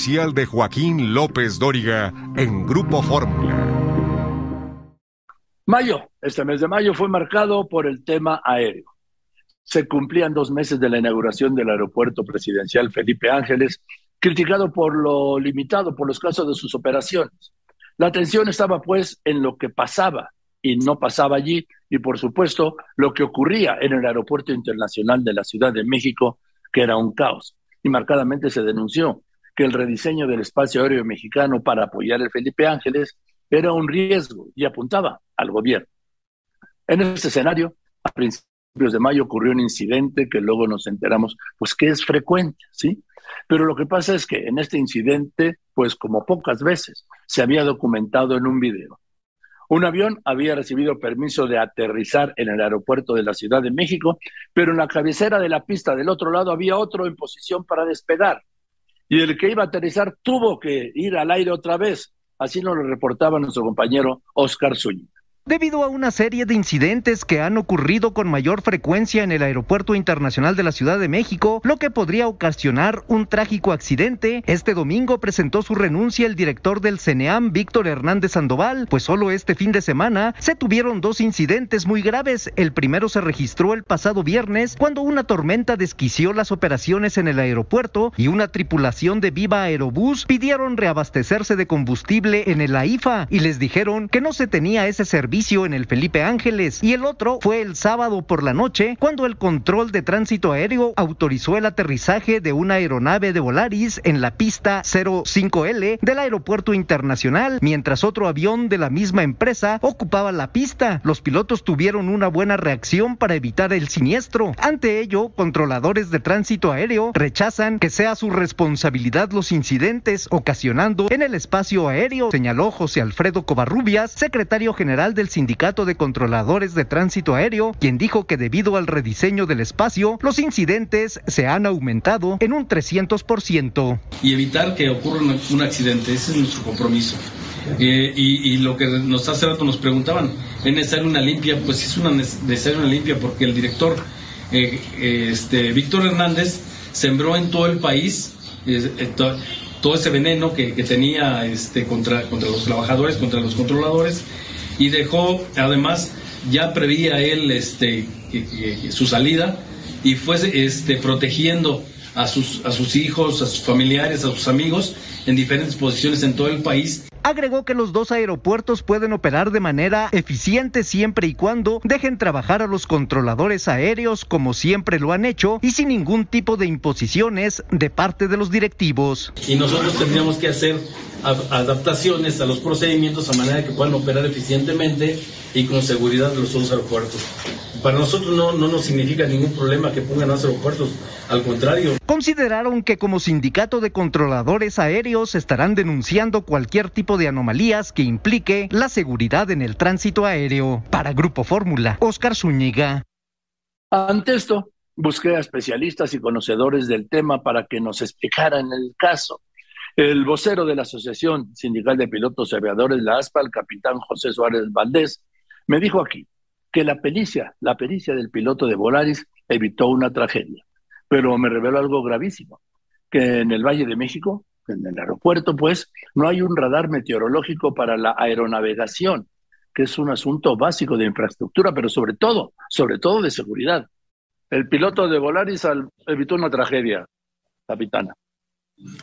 De Joaquín López Dóriga en Grupo Fórmula. Mayo, este mes de mayo fue marcado por el tema aéreo. Se cumplían dos meses de la inauguración del aeropuerto presidencial Felipe Ángeles, criticado por lo limitado por los casos de sus operaciones. La atención estaba pues en lo que pasaba y no pasaba allí y por supuesto lo que ocurría en el aeropuerto internacional de la Ciudad de México, que era un caos. Y marcadamente se denunció que el rediseño del espacio aéreo mexicano para apoyar el Felipe Ángeles era un riesgo y apuntaba al gobierno. En este escenario, a principios de mayo ocurrió un incidente que luego nos enteramos, pues que es frecuente, ¿sí? Pero lo que pasa es que en este incidente, pues como pocas veces, se había documentado en un video. Un avión había recibido permiso de aterrizar en el aeropuerto de la Ciudad de México, pero en la cabecera de la pista del otro lado había otro en posición para despegar y el que iba a aterrizar tuvo que ir al aire otra vez. Así nos lo reportaba nuestro compañero Oscar Zúñiga. Debido a una serie de incidentes que han ocurrido con mayor frecuencia en el Aeropuerto Internacional de la Ciudad de México, lo que podría ocasionar un trágico accidente, este domingo presentó su renuncia el director del CENEAM, Víctor Hernández Sandoval, pues solo este fin de semana se tuvieron dos incidentes muy graves. El primero se registró el pasado viernes cuando una tormenta desquició las operaciones en el aeropuerto y una tripulación de Viva Aerobús pidieron reabastecerse de combustible en el AIFA y les dijeron que no se tenía ese servicio en el Felipe Ángeles y el otro fue el sábado por la noche cuando el control de tránsito aéreo autorizó el aterrizaje de una aeronave de Volaris en la pista 05L del aeropuerto internacional mientras otro avión de la misma empresa ocupaba la pista. Los pilotos tuvieron una buena reacción para evitar el siniestro. Ante ello, controladores de tránsito aéreo rechazan que sea su responsabilidad los incidentes ocasionando en el espacio aéreo, señaló José Alfredo Covarrubias, secretario general de del Sindicato de Controladores de Tránsito Aéreo, quien dijo que debido al rediseño del espacio, los incidentes se han aumentado en un 300%. Y evitar que ocurra un accidente, ese es nuestro compromiso. Eh, y, lo que nos hace rato nos preguntaban, ¿es necesaria una limpia? Pues es una necesaria una limpia porque el director eh, este, Víctor Hernández sembró en todo el país eh, todo ese veneno que, que tenía este, contra, contra los trabajadores, contra los controladores, y dejó, además, ya prevía él este, su salida y fue este, protegiendo a sus, a sus hijos, a sus familiares, a sus amigos en diferentes posiciones en todo el país Agregó que los dos aeropuertos pueden operar de manera eficiente siempre y cuando dejen trabajar a los controladores aéreos como siempre lo han hecho y sin ningún tipo de imposiciones de parte de los directivos. Y nosotros tendríamos que hacer adaptaciones a los procedimientos a manera que puedan operar eficientemente y con seguridad los dos aeropuertos. Para nosotros no, no nos significa ningún problema que pongan los aeropuertos, al contrario. Consideraron que como sindicato de controladores aéreos estarán denunciando cualquier tipo de anomalías que implique la seguridad en el tránsito aéreo. Para Grupo Fórmula, Oscar Zúñiga. Ante esto, busqué a especialistas y conocedores del tema para que nos explicaran el caso. El vocero de la Asociación Sindical de Pilotos y Aviadores, la ASPA, el capitán José Suárez Valdés, me dijo aquí que la pericia, la pericia del piloto de Volaris evitó una tragedia, pero me reveló algo gravísimo, que en el Valle de México, en el aeropuerto, pues, no hay un radar meteorológico para la aeronavegación, que es un asunto básico de infraestructura, pero sobre todo, sobre todo de seguridad. El piloto de Volaris evitó una tragedia, capitana.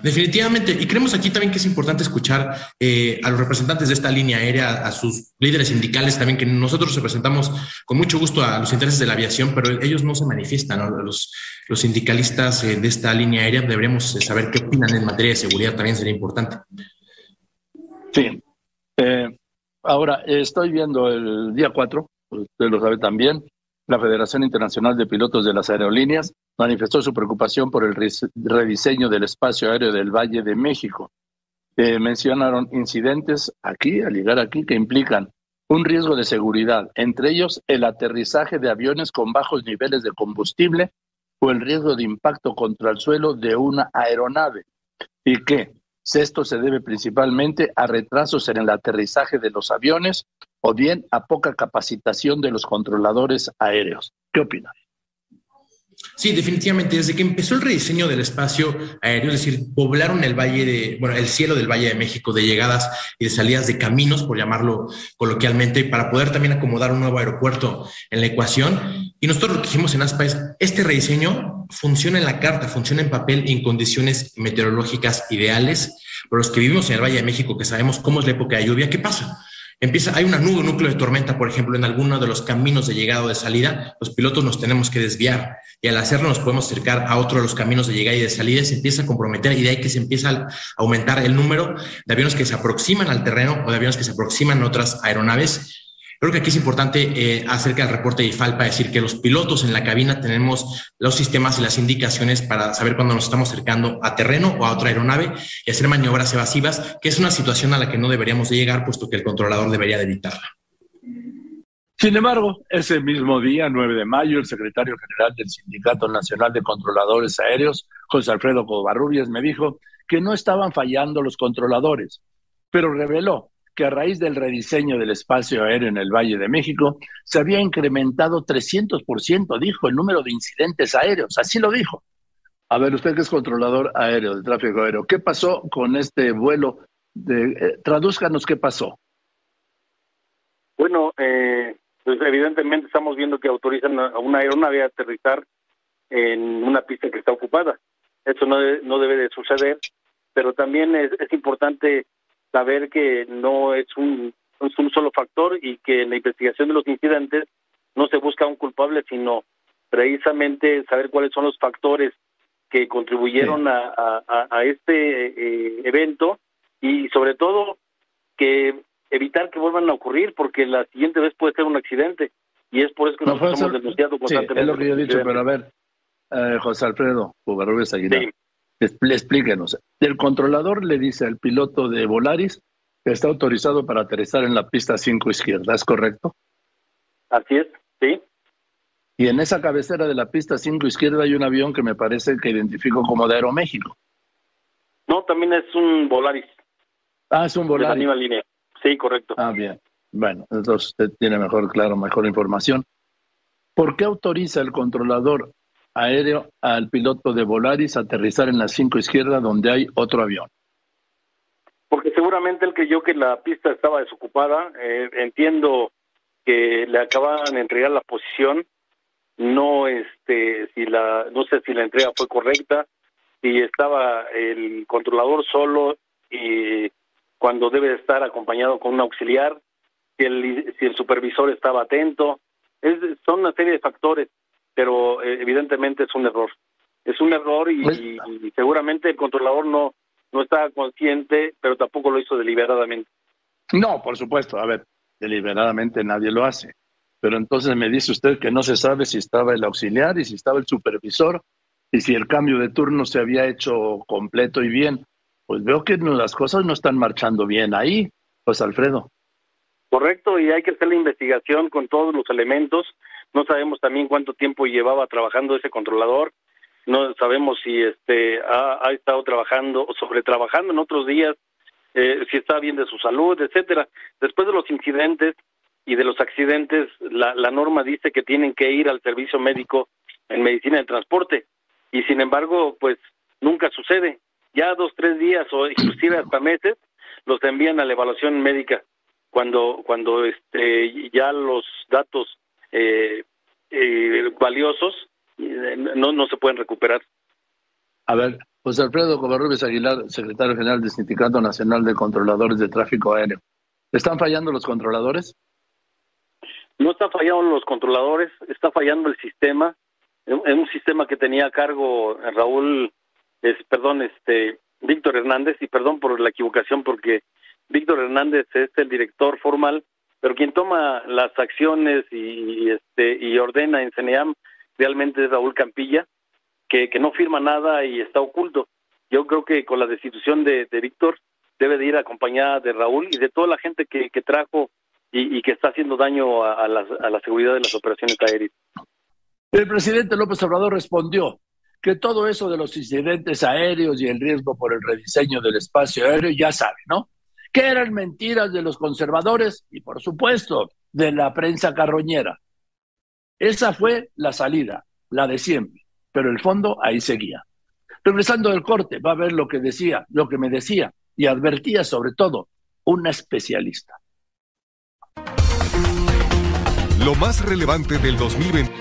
Definitivamente, y creemos aquí también que es importante escuchar eh, a los representantes de esta línea aérea, a sus líderes sindicales también, que nosotros representamos con mucho gusto a los intereses de la aviación, pero ellos no se manifiestan. Los, los, sindicalistas eh, de esta línea aérea deberemos eh, saber qué opinan en materia de seguridad, también sería importante. Sí. ahora, estoy viendo el día 4, usted lo sabe también, la Federación Internacional de Pilotos de las Aerolíneas manifestó su preocupación por el rediseño del espacio aéreo del Valle de México. Eh, mencionaron incidentes aquí, al llegar aquí, que implican un riesgo de seguridad, entre ellos el aterrizaje de aviones con bajos niveles de combustible o el riesgo de impacto contra el suelo de una aeronave. Y que esto se debe principalmente a retrasos en el aterrizaje de los aviones o bien a poca capacitación de los controladores aéreos. ¿Qué opinan? Sí, definitivamente. Desde que empezó el rediseño del espacio aéreo, es decir, poblaron el valle de, bueno, el cielo del Valle de México de llegadas y de salidas de caminos, por llamarlo coloquialmente, para poder también acomodar un nuevo aeropuerto en la ecuación. Y nosotros lo que dijimos en ASPA es, este rediseño funciona en la carta, funciona en papel en condiciones meteorológicas ideales. Pero los que vivimos en el Valle de México, que sabemos cómo es la época de lluvia, ¿qué pasa? Empieza, hay una nube, un núcleo de tormenta, por ejemplo, en alguno de los caminos de llegada o de salida, los pilotos nos tenemos que desviar y al hacerlo nos podemos acercar a otro de los caminos de llegada y de salida se empieza a comprometer y de ahí que se empieza a aumentar el número de aviones que se aproximan al terreno o de aviones que se aproximan a otras aeronaves Creo que aquí es importante eh, acerca del reporte de IFALPA decir que los pilotos en la cabina tenemos los sistemas y las indicaciones para saber cuándo nos estamos acercando a terreno o a otra aeronave y hacer maniobras evasivas, que es una situación a la que no deberíamos de llegar, puesto que el controlador debería de evitarla. Sin embargo, ese mismo día, 9 de mayo, el secretario general del Sindicato Nacional de Controladores Aéreos, José Alfredo Covarrubias, me dijo que no estaban fallando los controladores, pero reveló que a raíz del rediseño del espacio aéreo en el Valle de México se había incrementado 300%, dijo, el número de incidentes aéreos. Así lo dijo. A ver, usted que es controlador aéreo, de tráfico aéreo, ¿qué pasó con este vuelo? De, eh, tradúzcanos qué pasó. Bueno, eh, pues evidentemente estamos viendo que autorizan a una aeronave a aterrizar en una pista que está ocupada. Eso no, no debe de suceder, pero también es, es importante saber que no es un, un solo factor y que en la investigación de los incidentes no se busca un culpable, sino precisamente saber cuáles son los factores que contribuyeron a, a, este eh, evento y sobre todo que evitar que vuelvan a ocurrir porque la siguiente vez puede ser un accidente y es por eso que nos hemos denunciado constantemente. es lo que yo he dicho, pero a ver, eh, José Alfredo Uberrubes Aguilar, le explíquenos. El controlador le dice al piloto de Volaris que está autorizado para aterrizar en la pista 5 izquierda, ¿es correcto? Así es, sí. Y en esa cabecera de la pista 5 izquierda hay un avión que me parece que identifico como de Aeroméxico. No, también es un Volaris. Ah, es un Volaris. De la línea. Sí, correcto. Ah, bien. Bueno, entonces usted tiene mejor, claro, mejor información. ¿Por qué autoriza el controlador aéreo al piloto de Volaris aterrizar en la 5 izquierda donde hay otro avión? Porque seguramente él creyó que la pista estaba desocupada. Eh, entiendo que le acababan de entregar la posición. No, este, si la, no sé si la entrega fue correcta, si estaba el controlador solo y cuando debe estar acompañado con un auxiliar, si el, si el supervisor estaba atento. Es, son una serie de factores pero eh, evidentemente es un error. Es un error pues y, seguramente el controlador no, no estaba consciente, pero tampoco lo hizo deliberadamente. No, por supuesto. A ver, deliberadamente nadie lo hace. Pero entonces me dice usted que no se sabe si estaba el auxiliar y si estaba el supervisor y si el cambio de turno se había hecho completo y bien. Pues veo que las cosas no están marchando bien ahí, pues Alfredo. Correcto, y hay que hacer la investigación con todos los elementos no sabemos también cuánto tiempo llevaba trabajando ese controlador, no sabemos si este ha, estado trabajando o sobretrabajando en otros días, eh, si está bien de su salud, etcétera. Después de los incidentes y de los accidentes, la, la norma dice que tienen que ir al servicio médico en medicina del transporte y sin embargo, pues nunca sucede. Ya dos, tres días o inclusive hasta meses los envían a la evaluación médica cuando cuando este ya los datos eh, eh, valiosos eh, no, no se pueden recuperar. A ver, José Alfredo Covarrubias Aguilar, secretario general del Sindicato Nacional de Controladores de Tráfico Aéreo. ¿Están fallando los controladores? No están fallando los controladores, está fallando el sistema. Es un sistema que tenía a cargo Raúl, es, perdón, este Víctor Hernández, y perdón por la equivocación porque Víctor Hernández es el director formal pero quien toma las acciones y, este y ordena en CENEAM realmente es Raúl Campilla, que, no firma nada y está oculto. Yo creo que con la destitución de, Víctor debe de ir acompañada de Raúl y de toda la gente que, trajo y, que está haciendo daño a, a, la, a la seguridad de las operaciones aéreas. El presidente López Obrador respondió que todo eso de los incidentes aéreos y el riesgo por el rediseño del espacio aéreo ya sabe, ¿no? Que eran mentiras de los conservadores y, por supuesto, de la prensa carroñera. Esa fue la salida, la de siempre. pero el fondo ahí seguía. Regresando del corte, va a ver lo que decía, lo que me decía y advertía sobre todo una especialista. Lo más relevante del 2020.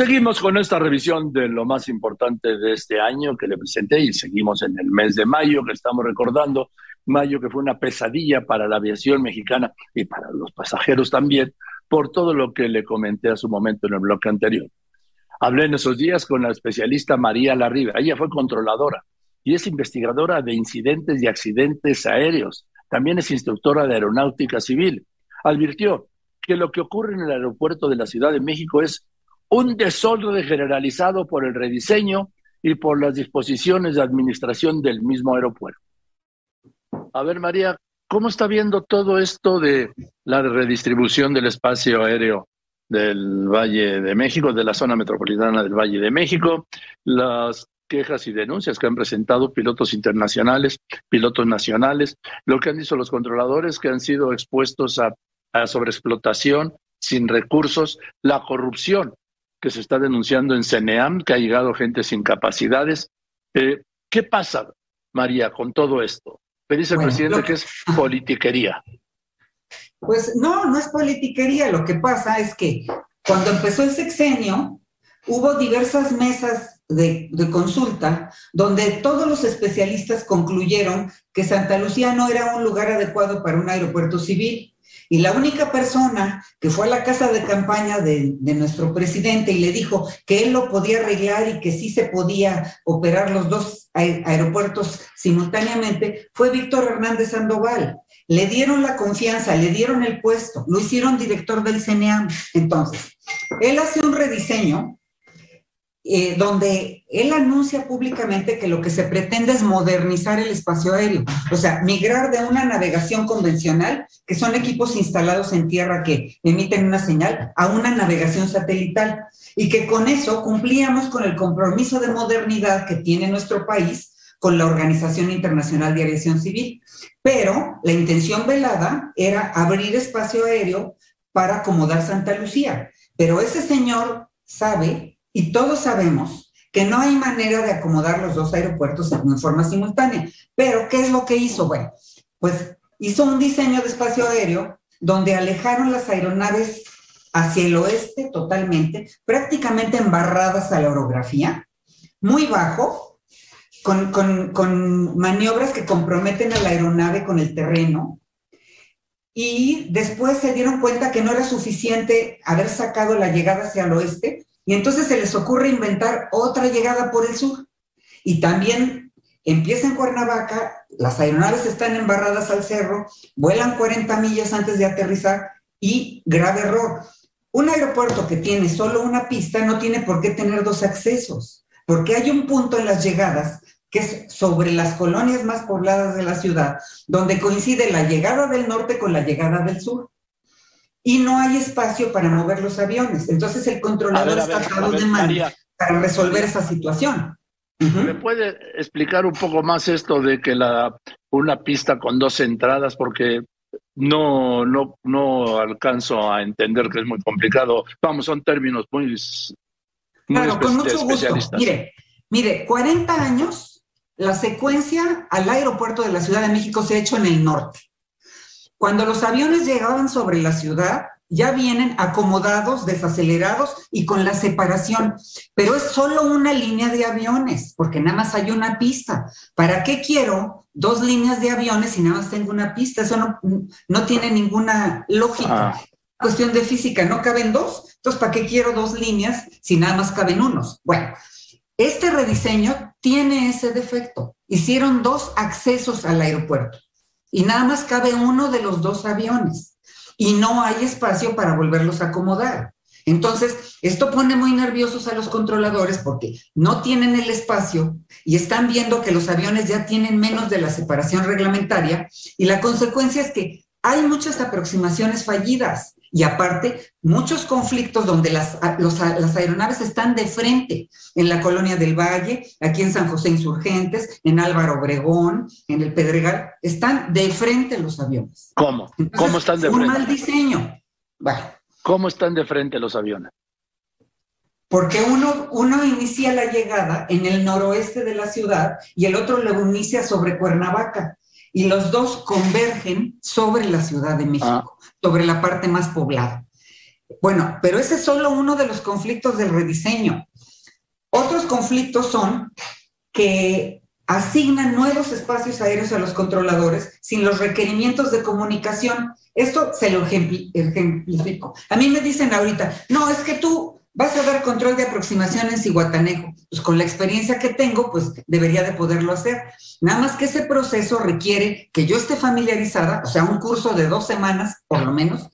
Seguimos con esta revisión de lo más importante de este año que le presenté y seguimos en el mes de mayo que estamos recordando, mayo que fue una pesadilla para la aviación mexicana y para los pasajeros también, por todo lo que le comenté a su momento en el bloque anterior. Hablé en esos días con la especialista María Larriba, ella fue controladora y es investigadora de incidentes y accidentes aéreos, también es instructora de aeronáutica civil. Advirtió que lo que ocurre en el aeropuerto de la Ciudad de México es un desorden generalizado por el rediseño y por las disposiciones de administración del mismo aeropuerto. A ver, María, ¿cómo está viendo todo esto de la redistribución del espacio aéreo del Valle de México, de la zona metropolitana del Valle de México, las quejas y denuncias que han presentado pilotos internacionales, pilotos nacionales, lo que han dicho los controladores que han sido expuestos a, a sobreexplotación sin recursos, la corrupción que se está denunciando en CENEAM, que ha llegado gente sin capacidades. Eh, ¿Qué pasa, María, con todo esto? Me dice el presidente que... es politiquería. Pues no, no es politiquería. Lo que pasa es que cuando empezó el sexenio, hubo diversas mesas de, de, consulta donde todos los especialistas concluyeron que Santa Lucía no era un lugar adecuado para un aeropuerto civil. Y la única persona que fue a la casa de campaña de, nuestro presidente y le dijo que él lo podía arreglar y que sí se podía operar los dos aeropuertos simultáneamente fue Víctor Hernández Sandoval. Le dieron la confianza, le dieron el puesto, lo hicieron director del CNEAM. Entonces, él hace un rediseño eh, donde él anuncia públicamente que lo que se pretende es modernizar el espacio aéreo, o sea, migrar de una navegación convencional, que son equipos instalados en tierra que emiten una señal, a una navegación satelital, y que con eso cumplíamos con el compromiso de modernidad que tiene nuestro país con la Organización Internacional de Aviación Civil. Pero la intención velada era abrir espacio aéreo para acomodar Santa Lucía. Pero ese señor sabe y todos sabemos que no hay manera de acomodar los dos aeropuertos en forma simultánea. Pero, ¿qué es lo que hizo? Bueno, pues hizo un diseño de espacio aéreo donde alejaron las aeronaves hacia el oeste totalmente, prácticamente embarradas a la orografía, muy bajo, con, con, con maniobras que comprometen a la aeronave con el terreno, y después se dieron cuenta que no era suficiente haber sacado la llegada hacia el oeste, y entonces se les ocurre inventar otra llegada por el sur. Y también empieza en Cuernavaca, las aeronaves están embarradas al cerro, vuelan 40 millas antes de aterrizar y grave error. Un aeropuerto que tiene solo una pista no tiene por qué tener dos accesos, porque hay un punto en las llegadas que es sobre las colonias más pobladas de la ciudad, donde coincide la llegada del norte con la llegada del sur y no hay espacio para mover los aviones. Entonces el controlador está atado de mano para resolver esa situación. ¿Me puede explicar un poco más esto de que la, una pista con dos entradas? Porque no, no, no alcanzo a entender que es muy complicado. Vamos, son términos muy, muy claro, con mucho gusto. Mire, mire, 40 años, la secuencia al aeropuerto de la Ciudad de México se ha hecho en el norte. Cuando los aviones llegaban sobre la ciudad, ya vienen acomodados, desacelerados y con la separación. Pero es solo una línea de aviones, porque nada más hay una pista. ¿Para qué quiero dos líneas de aviones si nada más tengo una pista? Eso no, no tiene ninguna lógica. Ah. Cuestión de física, no caben dos. Entonces, ¿para qué quiero dos líneas si nada más caben unos? Bueno, este rediseño tiene ese defecto. Hicieron dos accesos al aeropuerto y nada más cabe uno de los dos aviones y no hay espacio para volverlos a acomodar. Entonces, esto pone muy nerviosos a los controladores porque no tienen el espacio y están viendo que los aviones ya tienen menos de la separación reglamentaria y la consecuencia es que hay muchas aproximaciones fallidas. Y aparte, muchos conflictos donde las, las aeronaves están de frente, en la Colonia del Valle, aquí en San José Insurgentes, en Álvaro Obregón, en el Pedregal, están de frente los aviones. ¿Cómo? ¿Cómo están de frente? Un mal diseño. ¿Cómo están de frente los aviones? Porque uno, uno inicia la llegada en el noroeste de la ciudad y el otro lo inicia sobre Cuernavaca y los dos convergen sobre la Ciudad de México, ah. sobre la parte más poblada. Bueno, pero ese es solo uno de los conflictos del rediseño. Otros conflictos son que asignan nuevos espacios aéreos a los controladores sin los requerimientos de comunicación. Esto se lo ejemplifico. A mí me dicen ahorita, no, es que tú vas a dar control de aproximación en Cihuatanejo. Pues con la experiencia que tengo, pues debería de poderlo hacer. Nada más que ese proceso requiere que yo esté familiarizada, o sea, un curso de dos semanas, por lo menos,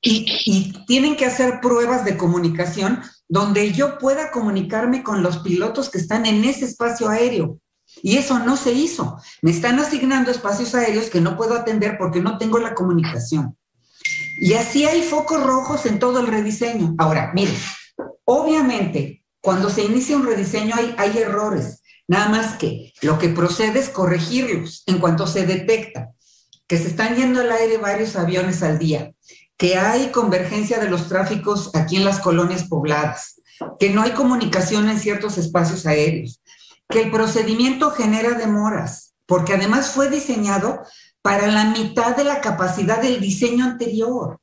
y, y tienen que hacer pruebas de comunicación donde yo pueda comunicarme con los pilotos que están en ese espacio aéreo. Y eso no se hizo. Me están asignando espacios aéreos que no puedo atender porque no tengo la comunicación. Y así hay focos rojos en todo el rediseño. Ahora, miren, obviamente, cuando se inicia un rediseño hay, errores. Nada más que lo que procede es corregirlos en cuanto se detecta que se están yendo al aire varios aviones al día, que hay convergencia de los tráficos aquí en las colonias pobladas, que no hay comunicación en ciertos espacios aéreos, que el procedimiento genera demoras, porque además fue diseñado para la mitad de la capacidad del diseño anterior.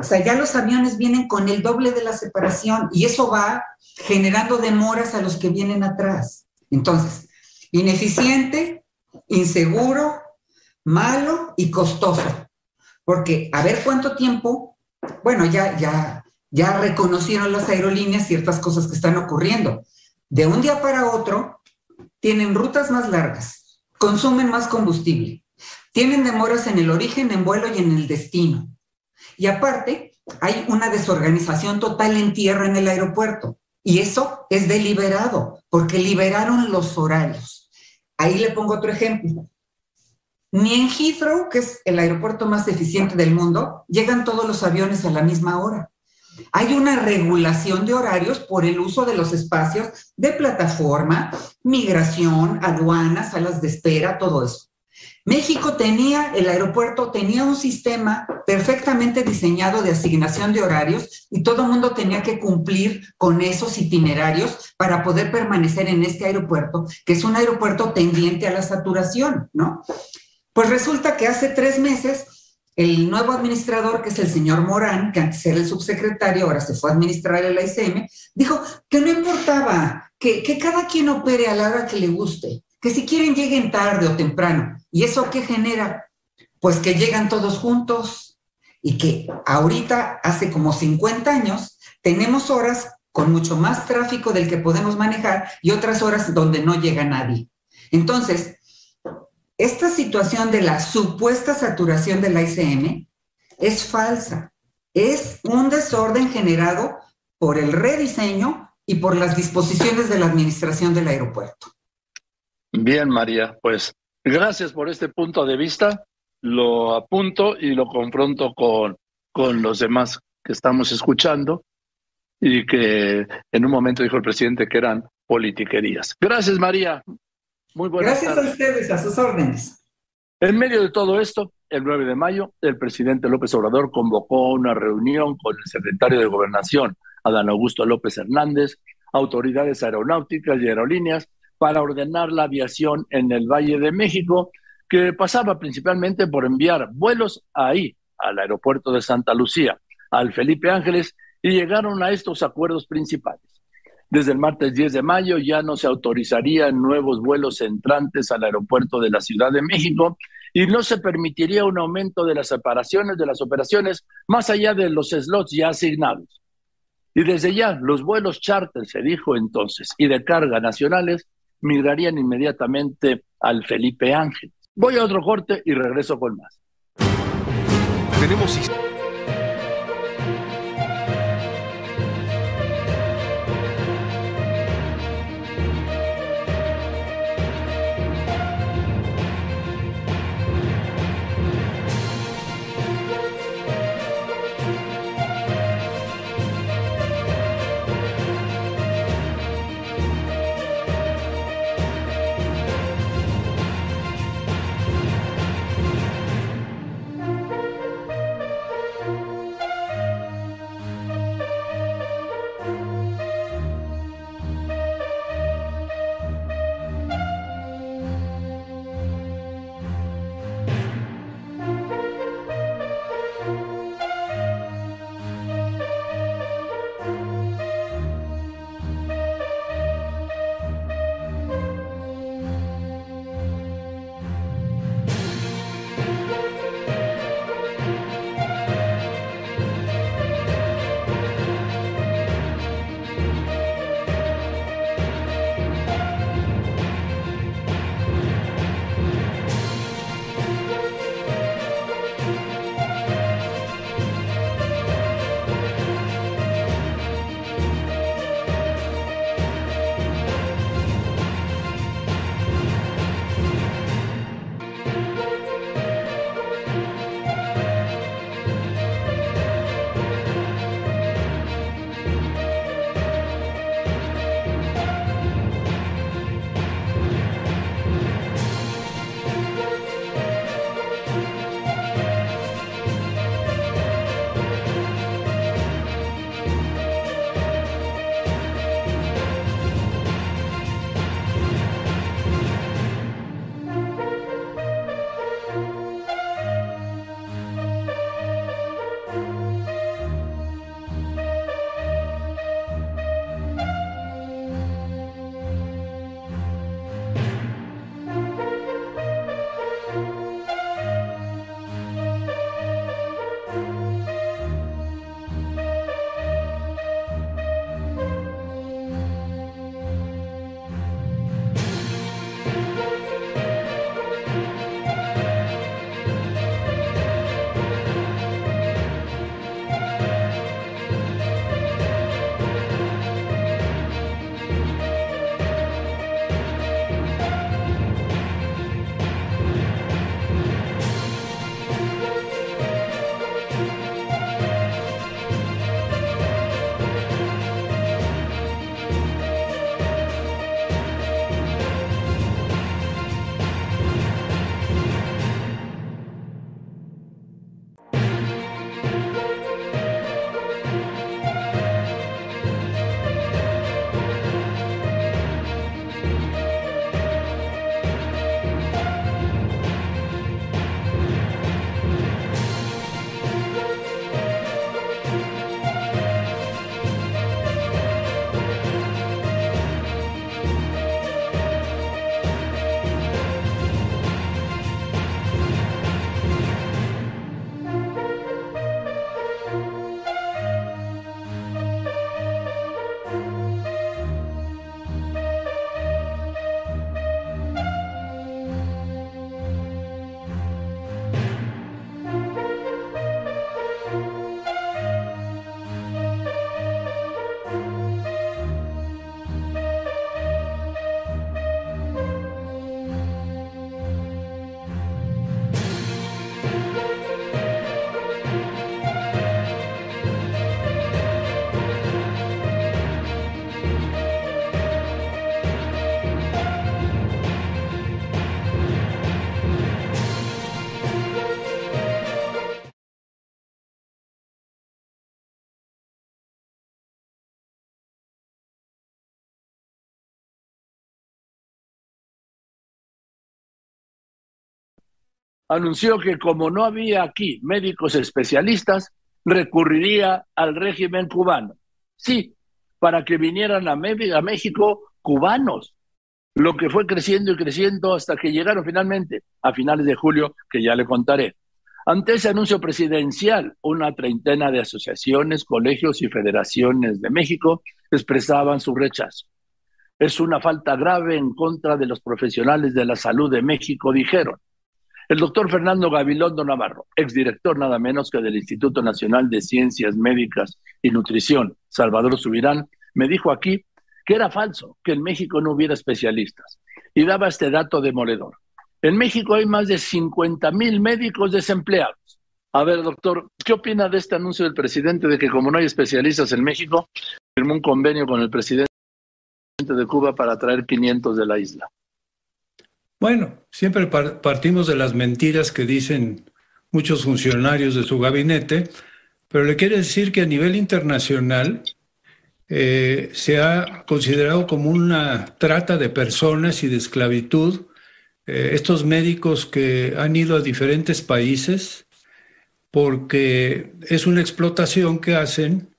O sea, ya los aviones vienen con el doble de la separación y eso va generando demoras a los que vienen atrás. Entonces, ineficiente, inseguro, malo y costoso. Porque a ver cuánto tiempo, bueno, ya, ya, ya reconocieron las aerolíneas ciertas cosas que están ocurriendo. De un día para otro, tienen rutas más largas, consumen más combustible, tienen demoras en el origen, en vuelo y en el destino. Y aparte, hay una desorganización total en tierra en el aeropuerto. Y eso es deliberado, porque liberaron los horarios. Ahí le pongo otro ejemplo. Ni en Heathrow, que es el aeropuerto más eficiente del mundo, llegan todos los aviones a la misma hora. Hay una regulación de horarios por el uso de los espacios de plataforma, migración, aduanas, salas de espera, todo eso. México tenía, el aeropuerto tenía un sistema perfectamente diseñado de asignación de horarios y todo el mundo tenía que cumplir con esos itinerarios para poder permanecer en este aeropuerto, que es un aeropuerto tendiente a la saturación, ¿no? Pues resulta que hace tres meses el nuevo administrador, que es el señor Morán, que antes era el subsecretario, ahora se fue a administrar el ICM, dijo que no importaba, que, que cada quien opere a la hora que le guste, que si quieren lleguen tarde o temprano. ¿Y eso qué genera? Pues que llegan todos juntos y que ahorita, hace como 50 años, tenemos horas con mucho más tráfico del que podemos manejar y otras horas donde no llega nadie. Entonces, esta situación de la supuesta saturación del ICM es falsa. Es un desorden generado por el rediseño y por las disposiciones de la administración del aeropuerto. Bien, María, pues gracias por este punto de vista. Lo apunto y lo confronto con, con los demás que estamos escuchando y que en un momento dijo el presidente que eran politiquerías. Gracias, María. Muy buenas Gracias a ustedes, a sus órdenes. En medio de todo esto, el 9 de mayo, el presidente López Obrador convocó una reunión con el secretario de Gobernación, Adán Augusto López Hernández, autoridades aeronáuticas y aerolíneas, para ordenar la aviación en el Valle de México, que pasaba principalmente por enviar vuelos ahí, al aeropuerto de Santa Lucía, al Felipe Ángeles, y llegaron a estos acuerdos principales. Desde el martes 10 de mayo ya no se autorizarían nuevos vuelos entrantes al aeropuerto de la Ciudad de México y no se permitiría un aumento de las separaciones de las operaciones más allá de los slots ya asignados. Y desde ya los vuelos charter, se dijo entonces, y de carga nacionales migrarían inmediatamente al Felipe Ángel. Voy a otro corte y regreso con más. Tenemos anunció que como no había aquí médicos especialistas, recurriría al régimen cubano. Sí, para que vinieran a, México cubanos, lo que fue creciendo y creciendo hasta que llegaron finalmente a finales de julio, que ya le contaré. Ante ese anuncio presidencial, una treintena de asociaciones, colegios y federaciones de México expresaban su rechazo. Es una falta grave en contra de los profesionales de la salud de México, dijeron. El doctor Fernando Gabilondo Navarro, exdirector nada menos que del Instituto Nacional de Ciencias Médicas y Nutrición, Salvador Subirán, me dijo aquí que era falso que en México no hubiera especialistas y daba este dato demoledor. En México hay más de 50 mil médicos desempleados. A ver, doctor, ¿qué opina de este anuncio del presidente de que como no hay especialistas en México, firmó un convenio con el presidente de Cuba para traer 500 de la isla? Bueno, siempre partimos de las mentiras que dicen muchos funcionarios de su gabinete, pero le quiere decir que a nivel internacional eh, se ha considerado como una trata de personas y de esclavitud eh, estos médicos que han ido a diferentes países porque es una explotación que hacen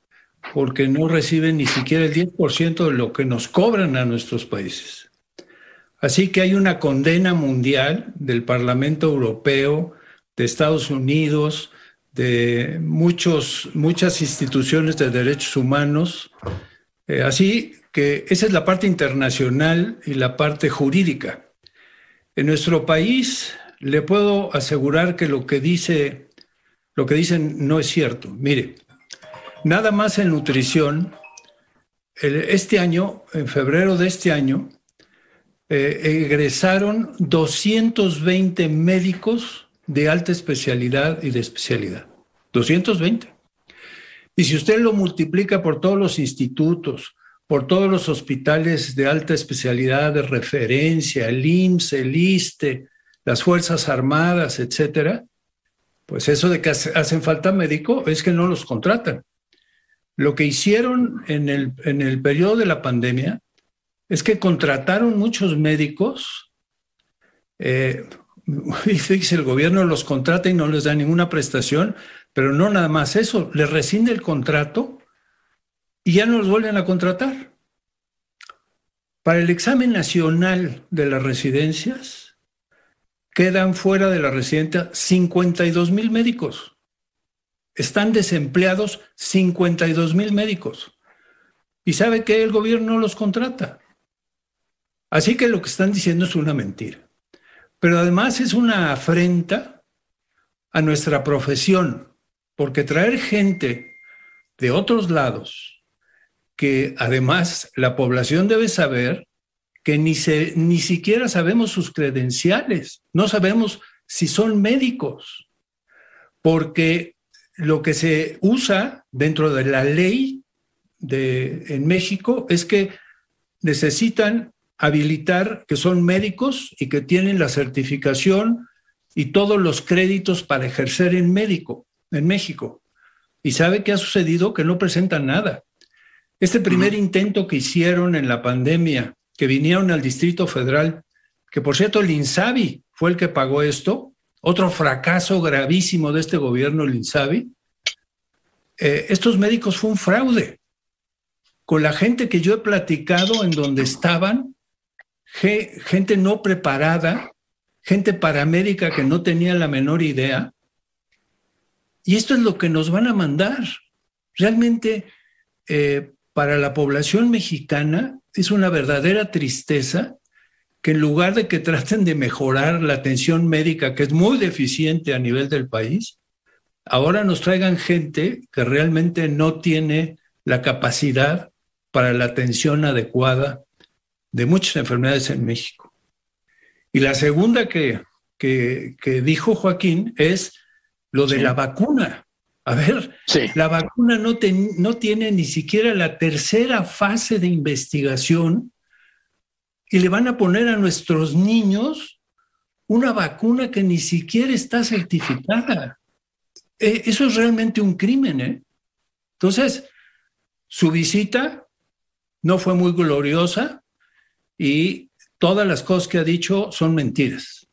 porque no reciben ni siquiera el 10% de lo que nos cobran a nuestros países. Así que hay una condena mundial del Parlamento Europeo, de Estados Unidos, de muchos, muchas instituciones de derechos humanos. Eh, así que esa es la parte internacional y la parte jurídica. En nuestro país le puedo asegurar que lo que dice, lo que dicen no es cierto. Mire, nada más en nutrición, este año, en febrero de este año, eh, egresaron 220 médicos de alta especialidad y de especialidad. 220. Y si usted lo multiplica por todos los institutos, por todos los hospitales de alta especialidad de referencia, el IMSS, el ISTE, las Fuerzas Armadas, etcétera, pues eso de que hacen falta médico es que no los contratan. Lo que hicieron en el, en el periodo de la pandemia es que contrataron muchos médicos. Eh, [laughs] dice el gobierno los contrata y no les da ninguna prestación, pero no nada más eso, les rescinde el contrato y ya no los vuelven a contratar. Para el examen nacional de las residencias, quedan fuera de la residencia 52 mil médicos. Están desempleados 52 mil médicos. ¿Y sabe que el gobierno los contrata? Así que lo que están diciendo es una mentira. Pero además es una afrenta a nuestra profesión, porque traer gente de otros lados que además la población debe saber que ni, se, ni siquiera sabemos sus credenciales, no sabemos si son médicos, porque lo que se usa dentro de la ley de, en México es que necesitan habilitar que son médicos y que tienen la certificación y todos los créditos para ejercer en médico en México. Y sabe qué ha sucedido que no presentan nada. Este primer intento que hicieron en la pandemia, que vinieron al Distrito Federal, que por cierto el INSABI fue el que pagó esto, otro fracaso gravísimo de este gobierno, el INSABI, eh, estos médicos fue un fraude. Con la gente que yo he platicado en donde estaban, gente no preparada, gente paramédica que no tenía la menor idea. Y esto es lo que nos van a mandar. Realmente, eh, para la población mexicana es una verdadera tristeza que en lugar de que traten de mejorar la atención médica, que es muy deficiente a nivel del país, ahora nos traigan gente que realmente no tiene la capacidad para la atención adecuada de muchas enfermedades en México. Y la segunda que, que, dijo Joaquín es lo de la vacuna. A ver, la vacuna no, no tiene ni siquiera la tercera fase de investigación y le van a poner a nuestros niños una vacuna que ni siquiera está certificada. E, eso es realmente un crimen. ¿eh? Entonces, su visita no fue muy gloriosa y todas las cosas que ha dicho son mentiras.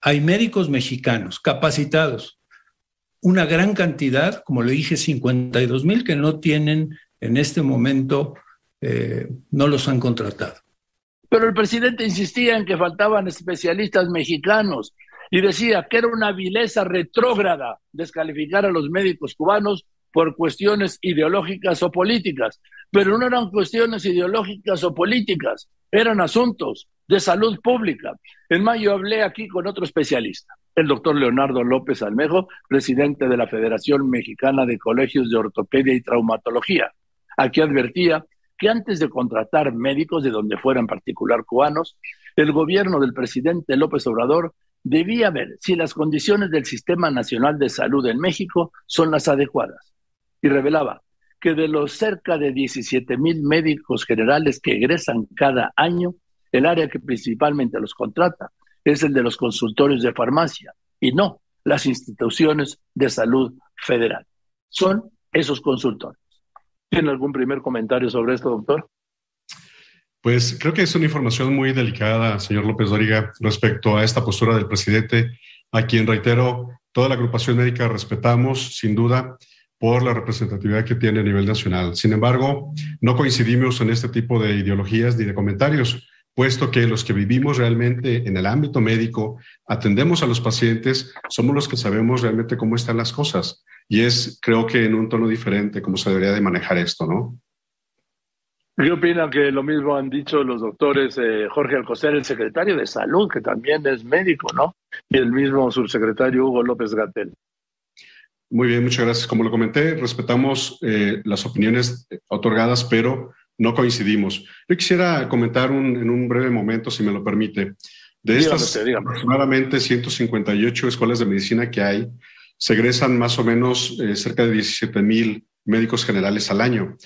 hay médicos mexicanos capacitados, una gran cantidad, como le dije, 52 mil que no tienen en este momento, eh, no los han contratado. Pero el presidente insistía en que faltaban especialistas mexicanos y decía que era una vileza retrógrada descalificar a los médicos cubanos por cuestiones ideológicas o políticas. Pero no eran cuestiones ideológicas o políticas, eran asuntos de salud pública. En mayo hablé aquí con otro especialista, el doctor Leonardo López Almejo, presidente de la Federación Mexicana de Colegios de Ortopedia y Traumatología. Aquí advertía que antes de contratar médicos de donde fueran particular cubanos, el gobierno del presidente López Obrador debía ver si las condiciones del Sistema Nacional de Salud en México son las adecuadas. Y revelaba que de los cerca de 17 mil médicos generales que egresan cada año, el área que principalmente los contrata es el de los consultorios de farmacia y no las instituciones de salud federal. Son esos consultores. ¿Tiene algún primer comentario sobre esto, doctor? Pues creo que es una información muy delicada, señor López Doriga, respecto a esta postura del presidente, a quien reitero, toda la agrupación médica respetamos, sin duda, por la representatividad que tiene a nivel nacional. Sin embargo, no coincidimos en este tipo de ideologías ni de comentarios, puesto que los que vivimos realmente en el ámbito médico, atendemos a los pacientes, somos los que sabemos realmente cómo están las cosas. Y es, creo que en un tono diferente, cómo se debería de manejar esto, ¿no? ¿Qué opina que lo mismo han dicho los doctores eh, Jorge Alcocer, el secretario de Salud, que también es médico, ¿no? Y el mismo subsecretario Hugo López Gatel. Muy bien, muchas gracias. Como lo comenté, respetamos eh, las opiniones otorgadas, pero no coincidimos. Yo quisiera comentar en un breve momento, si me lo permite. De estas aproximadamente 158 escuelas de medicina que hay, se egresan más o menos eh, cerca de 17 mil médicos generales al año.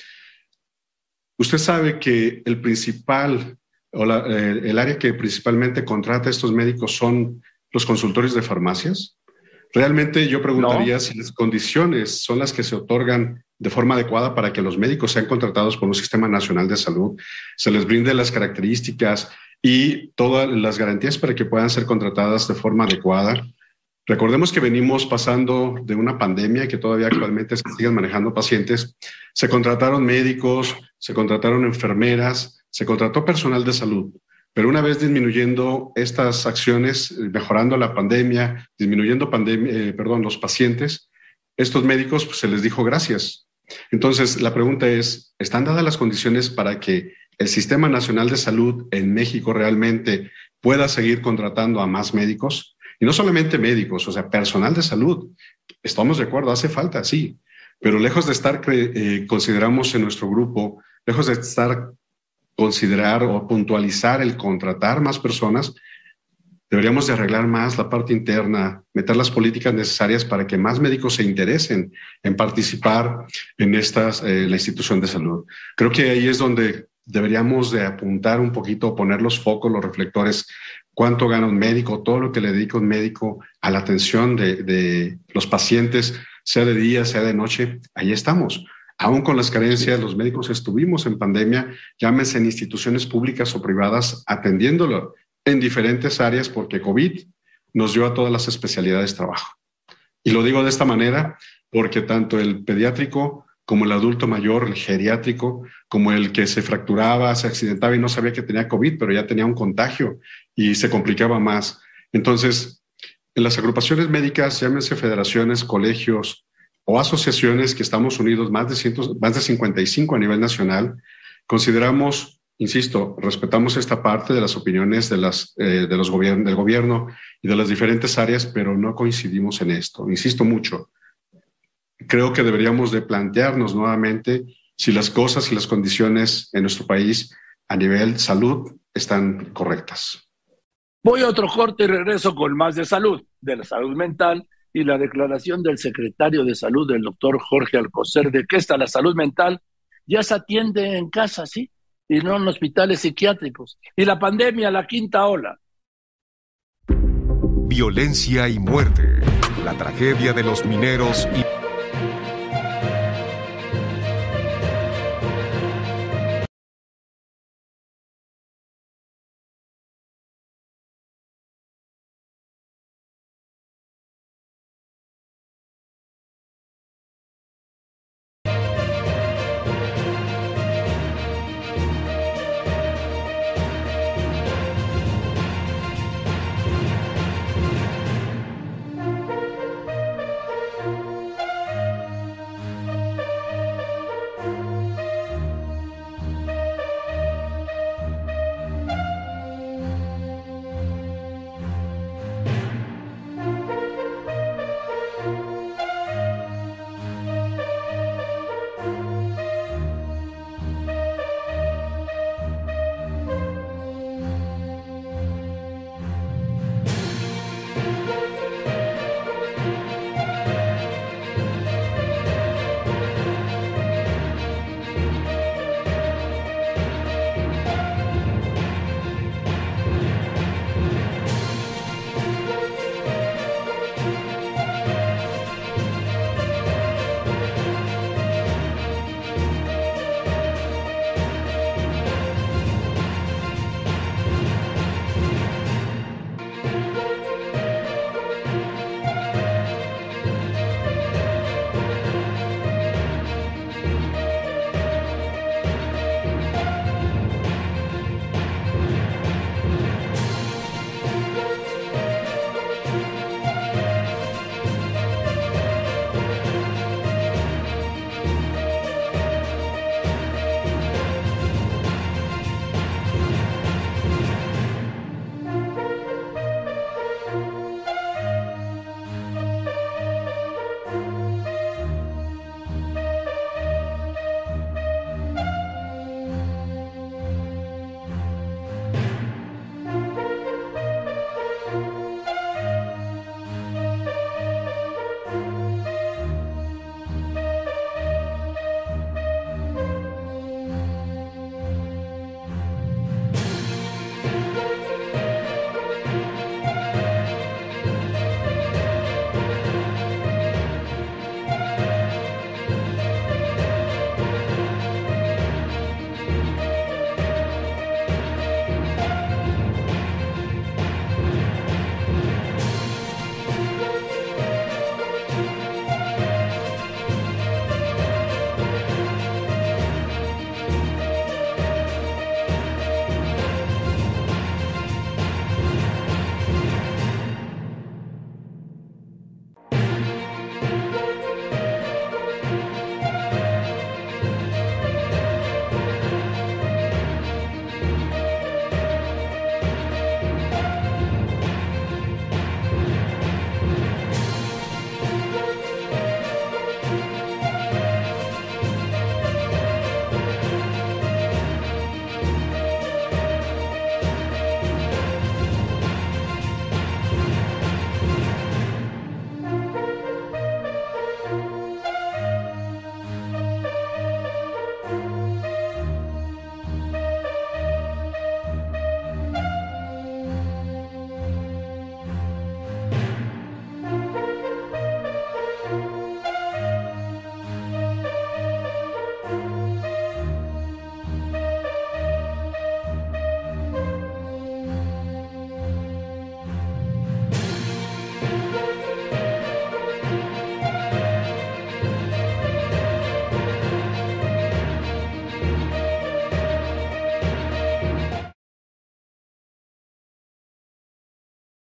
Usted sabe que el principal o eh, el área que principalmente contrata a estos médicos son los consultorios de farmacias. Realmente yo preguntaría si las condiciones son las que se otorgan de forma adecuada para que los médicos sean contratados por un sistema nacional de salud, se les brinde las características y todas las garantías para que puedan ser contratadas de forma adecuada. Recordemos que venimos pasando de una pandemia que todavía [clears throat] actualmente se siguen manejando pacientes. Se contrataron médicos, se contrataron enfermeras, se contrató personal de salud. Pero una vez disminuyendo estas acciones, mejorando la pandemia, disminuyendo pandemia, eh, perdón, los pacientes, estos médicos pues, se les dijo gracias. Entonces, la pregunta es, ¿están dadas las condiciones para que el Sistema Nacional de Salud en México realmente pueda seguir contratando a más médicos? Y no solamente médicos, o sea, personal de salud. Estamos de acuerdo, hace falta, sí. Pero lejos de estar, eh, consideramos en nuestro grupo, lejos de estar, considerar o puntualizar el contratar más personas, deberíamos de arreglar más la parte interna, meter las políticas necesarias para que más médicos se interesen en participar en estas, eh, la institución de salud. Creo que ahí es donde deberíamos de apuntar un poquito, poner los focos, los reflectores cuánto gana un médico, todo lo que le dedica un médico a la atención de, los pacientes, sea de día, sea de noche, ahí estamos. Aún con las carencias, los médicos estuvimos en pandemia, llámense en instituciones públicas o privadas, atendiéndolo en diferentes áreas porque COVID nos dio a todas las especialidades trabajo. Y lo digo de esta manera porque tanto el pediátrico como el adulto mayor, el geriátrico, como el que se fracturaba, se accidentaba y no sabía que tenía COVID, pero ya tenía un contagio y se complicaba más. Entonces, en las agrupaciones médicas, llámense federaciones, colegios o asociaciones que estamos unidos más de, cientos, más de 55 a nivel nacional, consideramos, insisto, respetamos esta parte de las opiniones de, las, eh, de los gobiernos, del gobierno y de las diferentes áreas, pero no coincidimos en esto. Insisto mucho. Creo que deberíamos de plantearnos nuevamente si las cosas y las condiciones en nuestro país a nivel salud están correctas. Voy a otro corte y regreso con más de salud, de la salud mental y la declaración del secretario de salud, del doctor Jorge Alcocer, de que esta la salud mental ya se atiende en casa, ¿sí? Y no en hospitales psiquiátricos. Y la pandemia, la quinta ola. Violencia y muerte. La tragedia de los mineros y...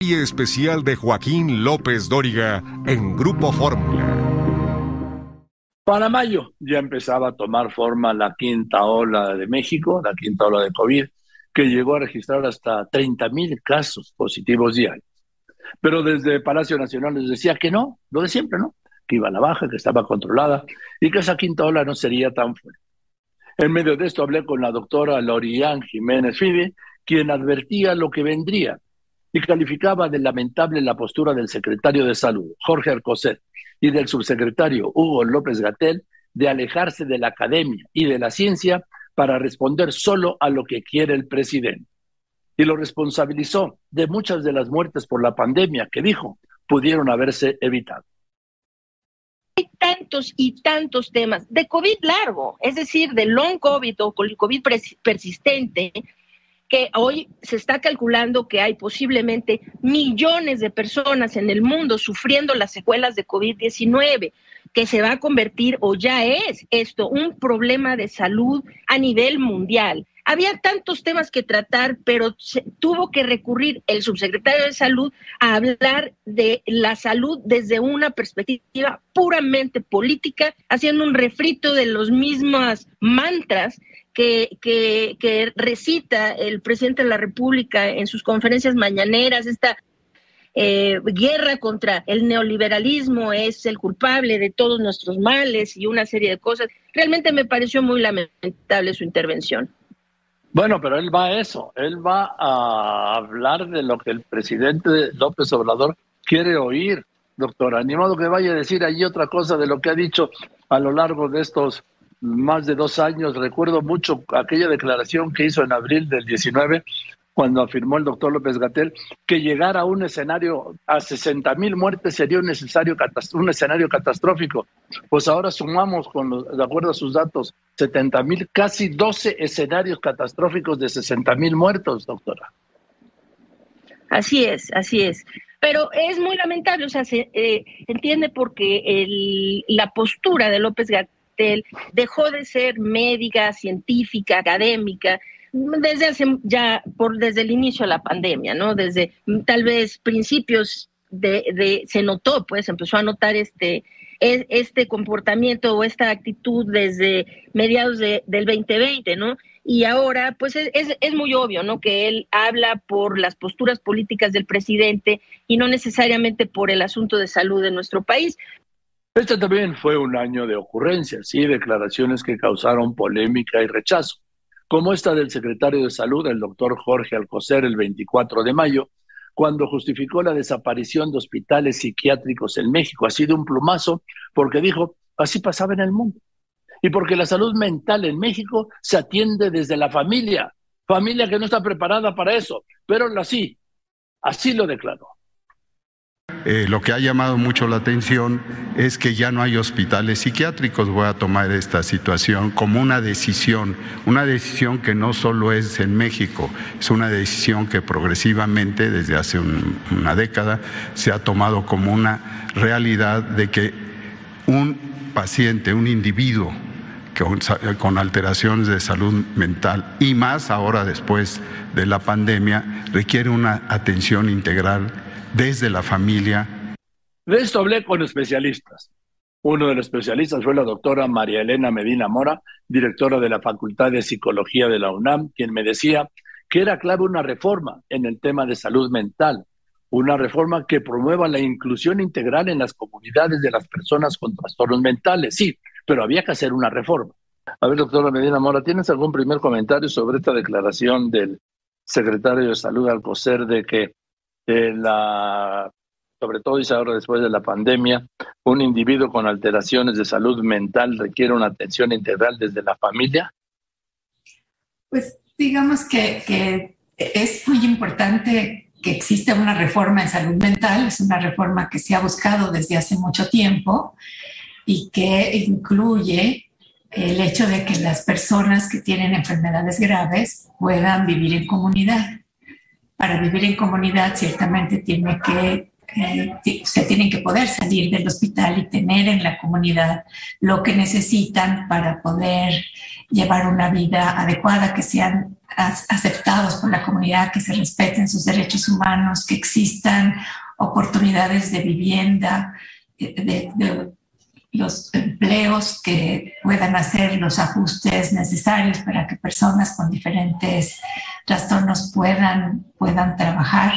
Y especial de Joaquín López Dóriga en Grupo Fórmula. Para mayo ya empezaba a tomar forma la quinta ola de México, la quinta ola de COVID, que llegó a registrar hasta 30 mil casos positivos diarios. Pero desde Palacio Nacional les decía que no, lo de siempre, ¿no? Que iba a la baja, que estaba controlada y que esa quinta ola no sería tan fuerte. En medio de esto hablé con la doctora Lorian Jiménez Fide, quien advertía lo que vendría y calificaba de lamentable la postura del secretario de Salud, Jorge Alcocer, y del subsecretario Hugo López Gatel de alejarse de la academia y de la ciencia para responder solo a lo que quiere el presidente. Y lo responsabilizó de muchas de las muertes por la pandemia que dijo pudieron haberse evitado. Hay tantos y tantos temas de COVID largo, es decir, de long COVID o COVID persistente, que hoy se está calculando que hay posiblemente millones de personas en el mundo sufriendo las secuelas de COVID-19, que se va a convertir o ya es esto un problema de salud a nivel mundial. Había tantos temas que tratar, pero se, tuvo que recurrir el subsecretario de Salud a hablar de la salud desde una perspectiva puramente política, haciendo un refrito de los mismos mantras que, que, recita el presidente de la República en sus conferencias mañaneras, esta eh, guerra contra el neoliberalismo es el culpable de todos nuestros males y una serie de cosas. Realmente me pareció muy lamentable su intervención. Bueno, pero él va a eso, él va a hablar de lo que el presidente López Obrador quiere oír, doctora. Ni modo que vaya a decir allí otra cosa de lo que ha dicho a lo largo de estos más de dos años. Recuerdo mucho aquella declaración que hizo en abril del 19, cuando afirmó el doctor López Gatel que llegar a un escenario a 60 mil muertes sería un, necesario, un escenario catastrófico. Pues ahora sumamos, con de acuerdo a sus datos, 70 mil, casi 12 escenarios catastróficos de 60 mil muertos, doctora. Así es, así es. Pero es muy lamentable, o sea, se eh, entiende porque el, la postura de López Dejó de ser médica, científica, académica, desde hace ya por desde el inicio de la pandemia, ¿no? Desde tal vez principios de, se notó, pues empezó a notar este e, este comportamiento o esta actitud desde mediados del 2020, ¿no? Y ahora, pues es, es, muy obvio, ¿no? Que él habla por las posturas políticas del presidente y no necesariamente por el asunto de salud de nuestro país. Este también fue un año de ocurrencias y declaraciones que causaron polémica y rechazo, como esta del secretario de Salud, el doctor Jorge Alcocer, el 24 de mayo, cuando justificó la desaparición de hospitales psiquiátricos en México. Ha sido un plumazo porque dijo, así pasaba en el mundo. Y porque la salud mental en México se atiende desde la familia, familia que no está preparada para eso, pero así, así lo declaró. Eh, lo que ha llamado mucho la atención es que ya no hay hospitales psiquiátricos. Voy a tomar esta situación como una decisión, una decisión que no solo es en México, es una decisión que progresivamente desde hace una década se ha tomado como una realidad de que un paciente, un individuo con, con alteraciones de salud mental y más ahora después de la pandemia requiere una atención integral desde la familia. De esto hablé con especialistas. Uno de los especialistas fue la doctora María Elena Medina Mora, directora de la Facultad de Psicología de la UNAM, quien me decía que era clave una reforma en el tema de salud mental, una reforma que promueva la inclusión integral en las comunidades de las personas con trastornos mentales. Sí, pero había que hacer una reforma. A ver, doctora Medina Mora, ¿tienes algún primer comentario sobre esta declaración del secretario de Salud Alcocer de que la, sobre todo dice ahora después de la pandemia, un individuo con alteraciones de salud mental requiere una atención integral desde la familia? Pues digamos que, que es muy importante que exista una reforma en salud mental, es una reforma que se ha buscado desde hace mucho tiempo y que incluye el hecho de que las personas que tienen enfermedades graves puedan vivir en comunidad para vivir en comunidad ciertamente tiene que, eh, se tienen que poder salir del hospital y tener en la comunidad lo que necesitan para poder llevar una vida adecuada, que sean aceptados por la comunidad, que se respeten sus derechos humanos, que existan oportunidades de vivienda, de, los empleos que puedan hacer los ajustes necesarios para que personas con diferentes trastornos puedan, puedan trabajar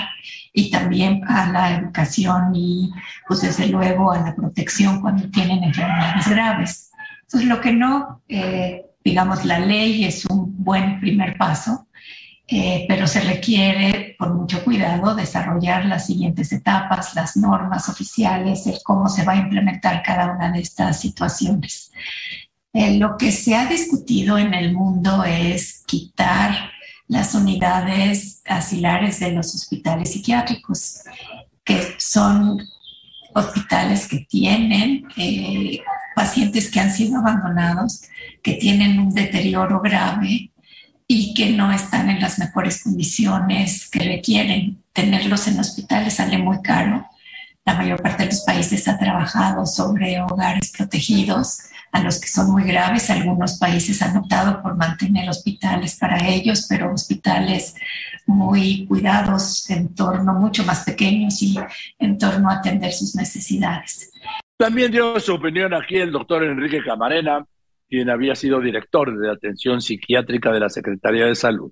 y también a la educación y pues desde luego a la protección cuando tienen enfermedades graves. Entonces lo que no, eh, digamos, la ley es un buen primer paso, eh, pero se requiere con mucho cuidado desarrollar las siguientes etapas, las normas oficiales, el cómo se va a implementar cada una de estas situaciones. Eh, lo que se ha discutido en el mundo es quitar las unidades asilares de los hospitales psiquiátricos, que son hospitales que tienen eh, pacientes que han sido abandonados, que tienen un deterioro grave y que no están en las mejores condiciones que requieren. Tenerlos en hospitales sale muy caro. La mayor parte de los países ha trabajado sobre hogares protegidos a los que son muy graves. Algunos países han optado por mantener hospitales para ellos, pero hospitales muy cuidados en torno, mucho más pequeños y en torno a atender sus necesidades. También dio su opinión aquí el doctor Enrique Camarena, quien había sido director de atención psiquiátrica de la Secretaría de Salud.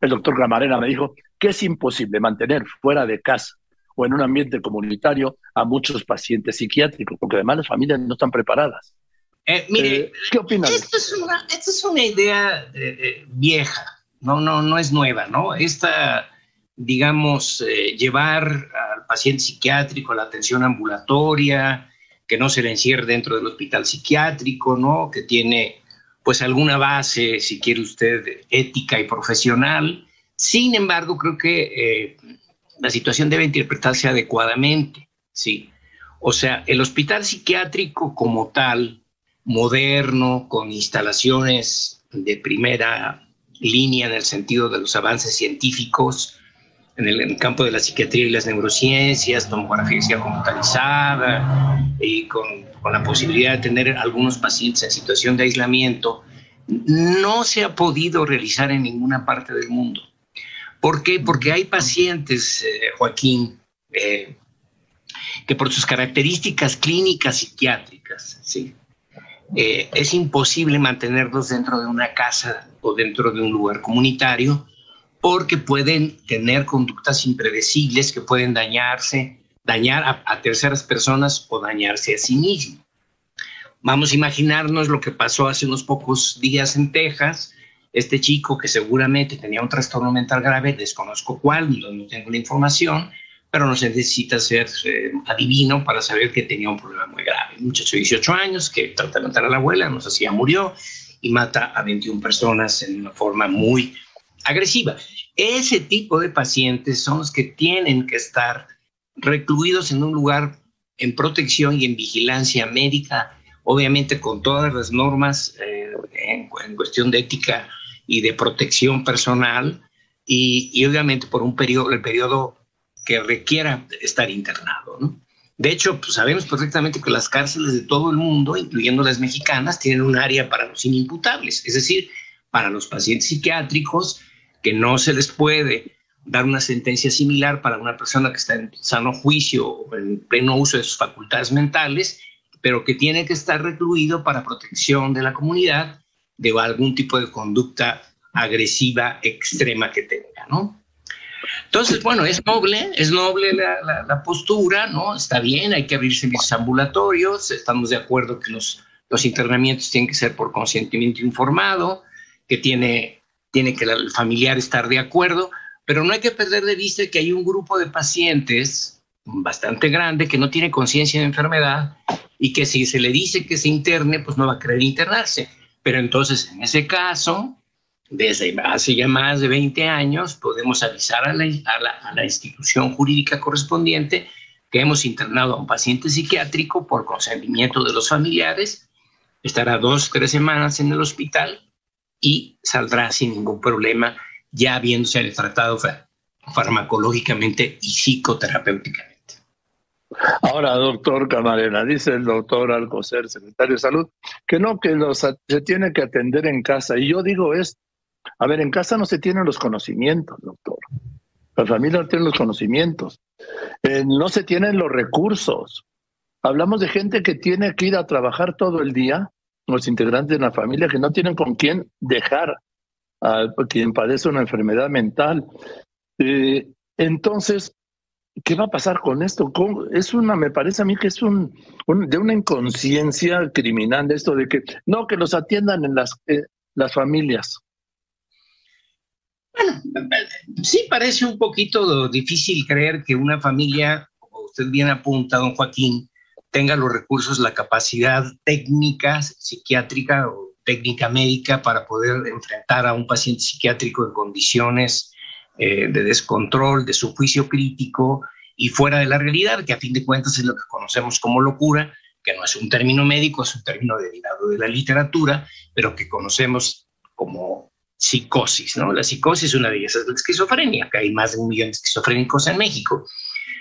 El doctor Camarena me dijo que es imposible mantener fuera de casa o en un ambiente comunitario a muchos pacientes psiquiátricos, porque además las familias no están preparadas. Eh, mire, eh, ¿qué opina? Esto es una, esto es una idea eh, vieja, no, no, no es nueva, ¿no? Esta, digamos, llevar al paciente psiquiátrico a la atención ambulatoria, que no se le encierre dentro del hospital psiquiátrico, ¿no? Que tiene pues alguna base, si quiere usted, ética y profesional. Sin embargo, creo que eh, la situación debe interpretarse adecuadamente, ¿sí? O sea, el hospital psiquiátrico como tal, moderno, con instalaciones de primera línea en el sentido de los avances científicos, en el, campo de la psiquiatría y las neurociencias, tomografía computarizada y con, con, la posibilidad de tener algunos pacientes en situación de aislamiento, no se ha podido realizar en ninguna parte del mundo. ¿Por qué? Porque hay pacientes, eh, Joaquín, eh, que por sus características clínicas psiquiátricas, ¿sí? Eh, es imposible mantenerlos dentro de una casa o dentro de un lugar comunitario porque pueden tener conductas impredecibles que pueden dañarse, dañar a, terceras personas o dañarse a sí mismo. Vamos a imaginarnos lo que pasó hace unos pocos días en Texas. Este chico que seguramente tenía un trastorno mental grave, desconozco cuál, no, tengo la información, pero no se necesita ser eh, adivino para saber que tenía un problema muy grave. Un muchacho de 18 años que trata de matar a la abuela, no sé si ya murió, y mata a 21 personas en una forma muy agresiva. Ese tipo de pacientes son los que tienen que estar recluidos en un lugar en protección y en vigilancia médica, obviamente con todas las normas eh, en, cuestión de ética y de protección personal, y, obviamente por un periodo, el periodo que requiera estar internado. De hecho, pues sabemos perfectamente que las cárceles de todo el mundo, incluyendo las mexicanas, tienen un área para los inimputables, es decir, para los pacientes psiquiátricos que no se les puede dar una sentencia similar para una persona que está en sano juicio o en pleno uso de sus facultades mentales, pero que tiene que estar recluido para protección de la comunidad de algún tipo de conducta agresiva extrema que tenga, ¿no? Entonces, bueno, es noble, es noble la, la, postura, ¿no? Está bien, hay que abrir servicios ambulatorios, estamos de acuerdo que los, los internamientos tienen que ser por consentimiento informado, que tiene tiene que el familiar estar de acuerdo, pero no hay que perder de vista que hay un grupo de pacientes bastante grande que no tiene conciencia de enfermedad y que si se le dice que se interne, pues no va a querer internarse. Pero entonces, en ese caso, desde hace ya más de 20 años, podemos avisar a la, a la institución jurídica correspondiente que hemos internado a un paciente psiquiátrico por consentimiento de los familiares, estará dos, tres semanas en el hospital y saldrá sin ningún problema ya habiéndose tratado farmacológicamente y psicoterapéuticamente. Ahora, doctor Camarena, dice el doctor Alcocer, secretario de Salud, que no, que los, se tiene que atender en casa. Y yo digo es, a ver, en casa no se tienen los conocimientos, doctor. La familia no tiene los conocimientos. Eh, no se tienen los recursos. Hablamos de gente que tiene que ir a trabajar todo el día, los integrantes de la familia que no tienen con quién dejar a quien padece una enfermedad mental. Eh, entonces, ¿qué va a pasar con esto? Es una, me parece a mí que es un, de una inconsciencia criminal esto de que no, que los atiendan en las, eh, las familias. Bueno, sí parece un poquito difícil creer que una familia, como usted bien apunta, don Joaquín, tenga los recursos, la capacidad técnica, psiquiátrica o técnica médica para poder enfrentar a un paciente psiquiátrico en condiciones eh, de descontrol, de su juicio crítico y fuera de la realidad, que a fin de cuentas es lo que conocemos como locura, que no es un término médico, es un término derivado de la literatura, pero que conocemos como psicosis, ¿no? La psicosis es una de ellas es la esquizofrenia, que hay más de un millón de esquizofrénicos en México.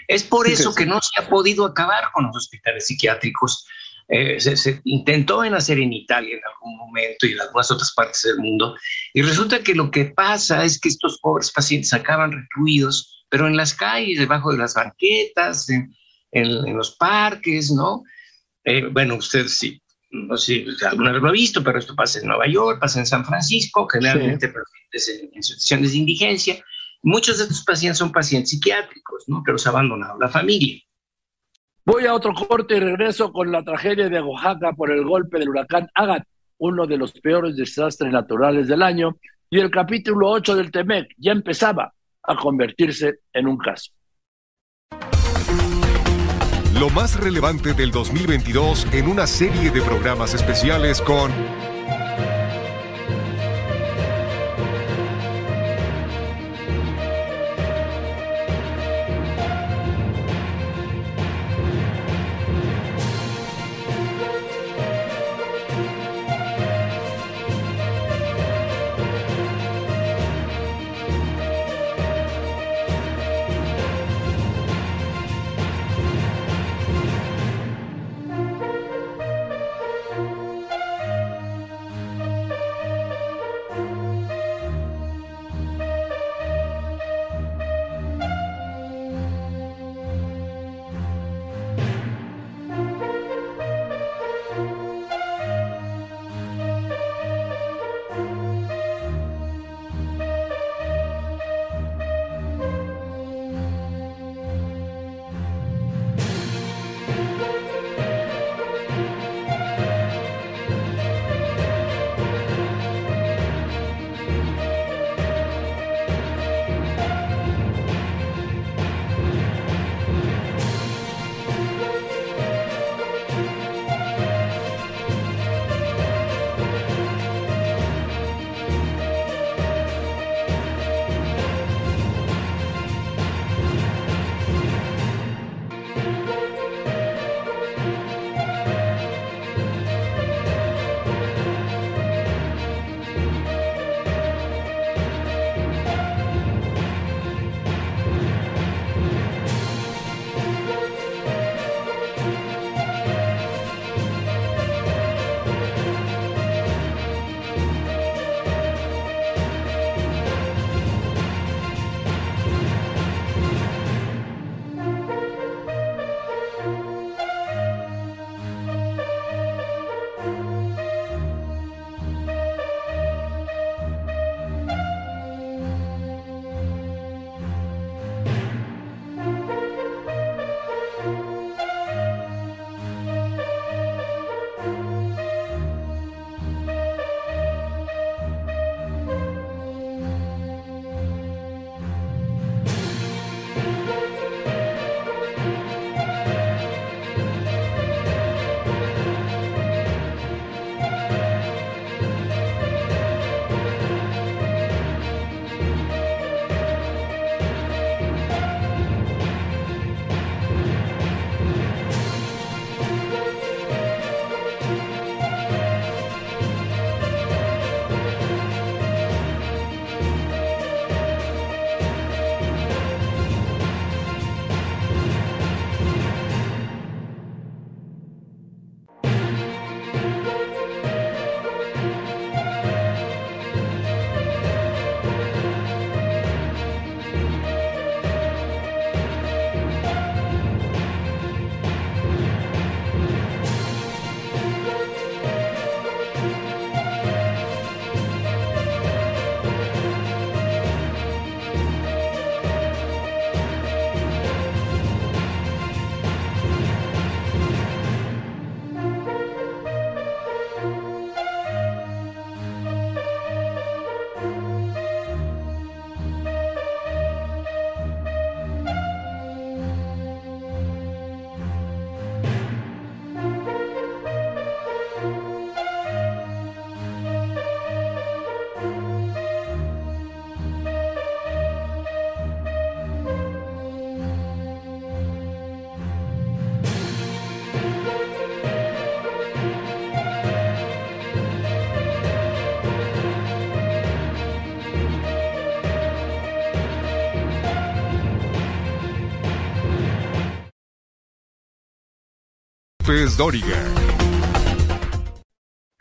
Es por eso que no se ha podido acabar con los hospitales psiquiátricos. Eh, se, intentó en hacer en Italia en algún momento y en algunas otras partes del mundo, y resulta que lo que pasa es que estos pobres pacientes acaban recluidos, pero en las calles, debajo de las banquetas, en, los parques, ¿no? Eh, bueno, usted sí, no sé si alguna vez lo ha visto, pero esto pasa en Nueva York, pasa en San Francisco, generalmente en, en, situaciones de indigencia. Muchos de estos pacientes son pacientes psiquiátricos, ¿no? Que los ha abandonado la familia. Voy a otro corte y regreso con la tragedia de Oaxaca por el golpe del huracán Agat, uno de los peores desastres naturales del año, y el capítulo 8 del TEMEC ya empezaba a convertirse en un caso. Lo más relevante del 2022 en una serie de programas especiales con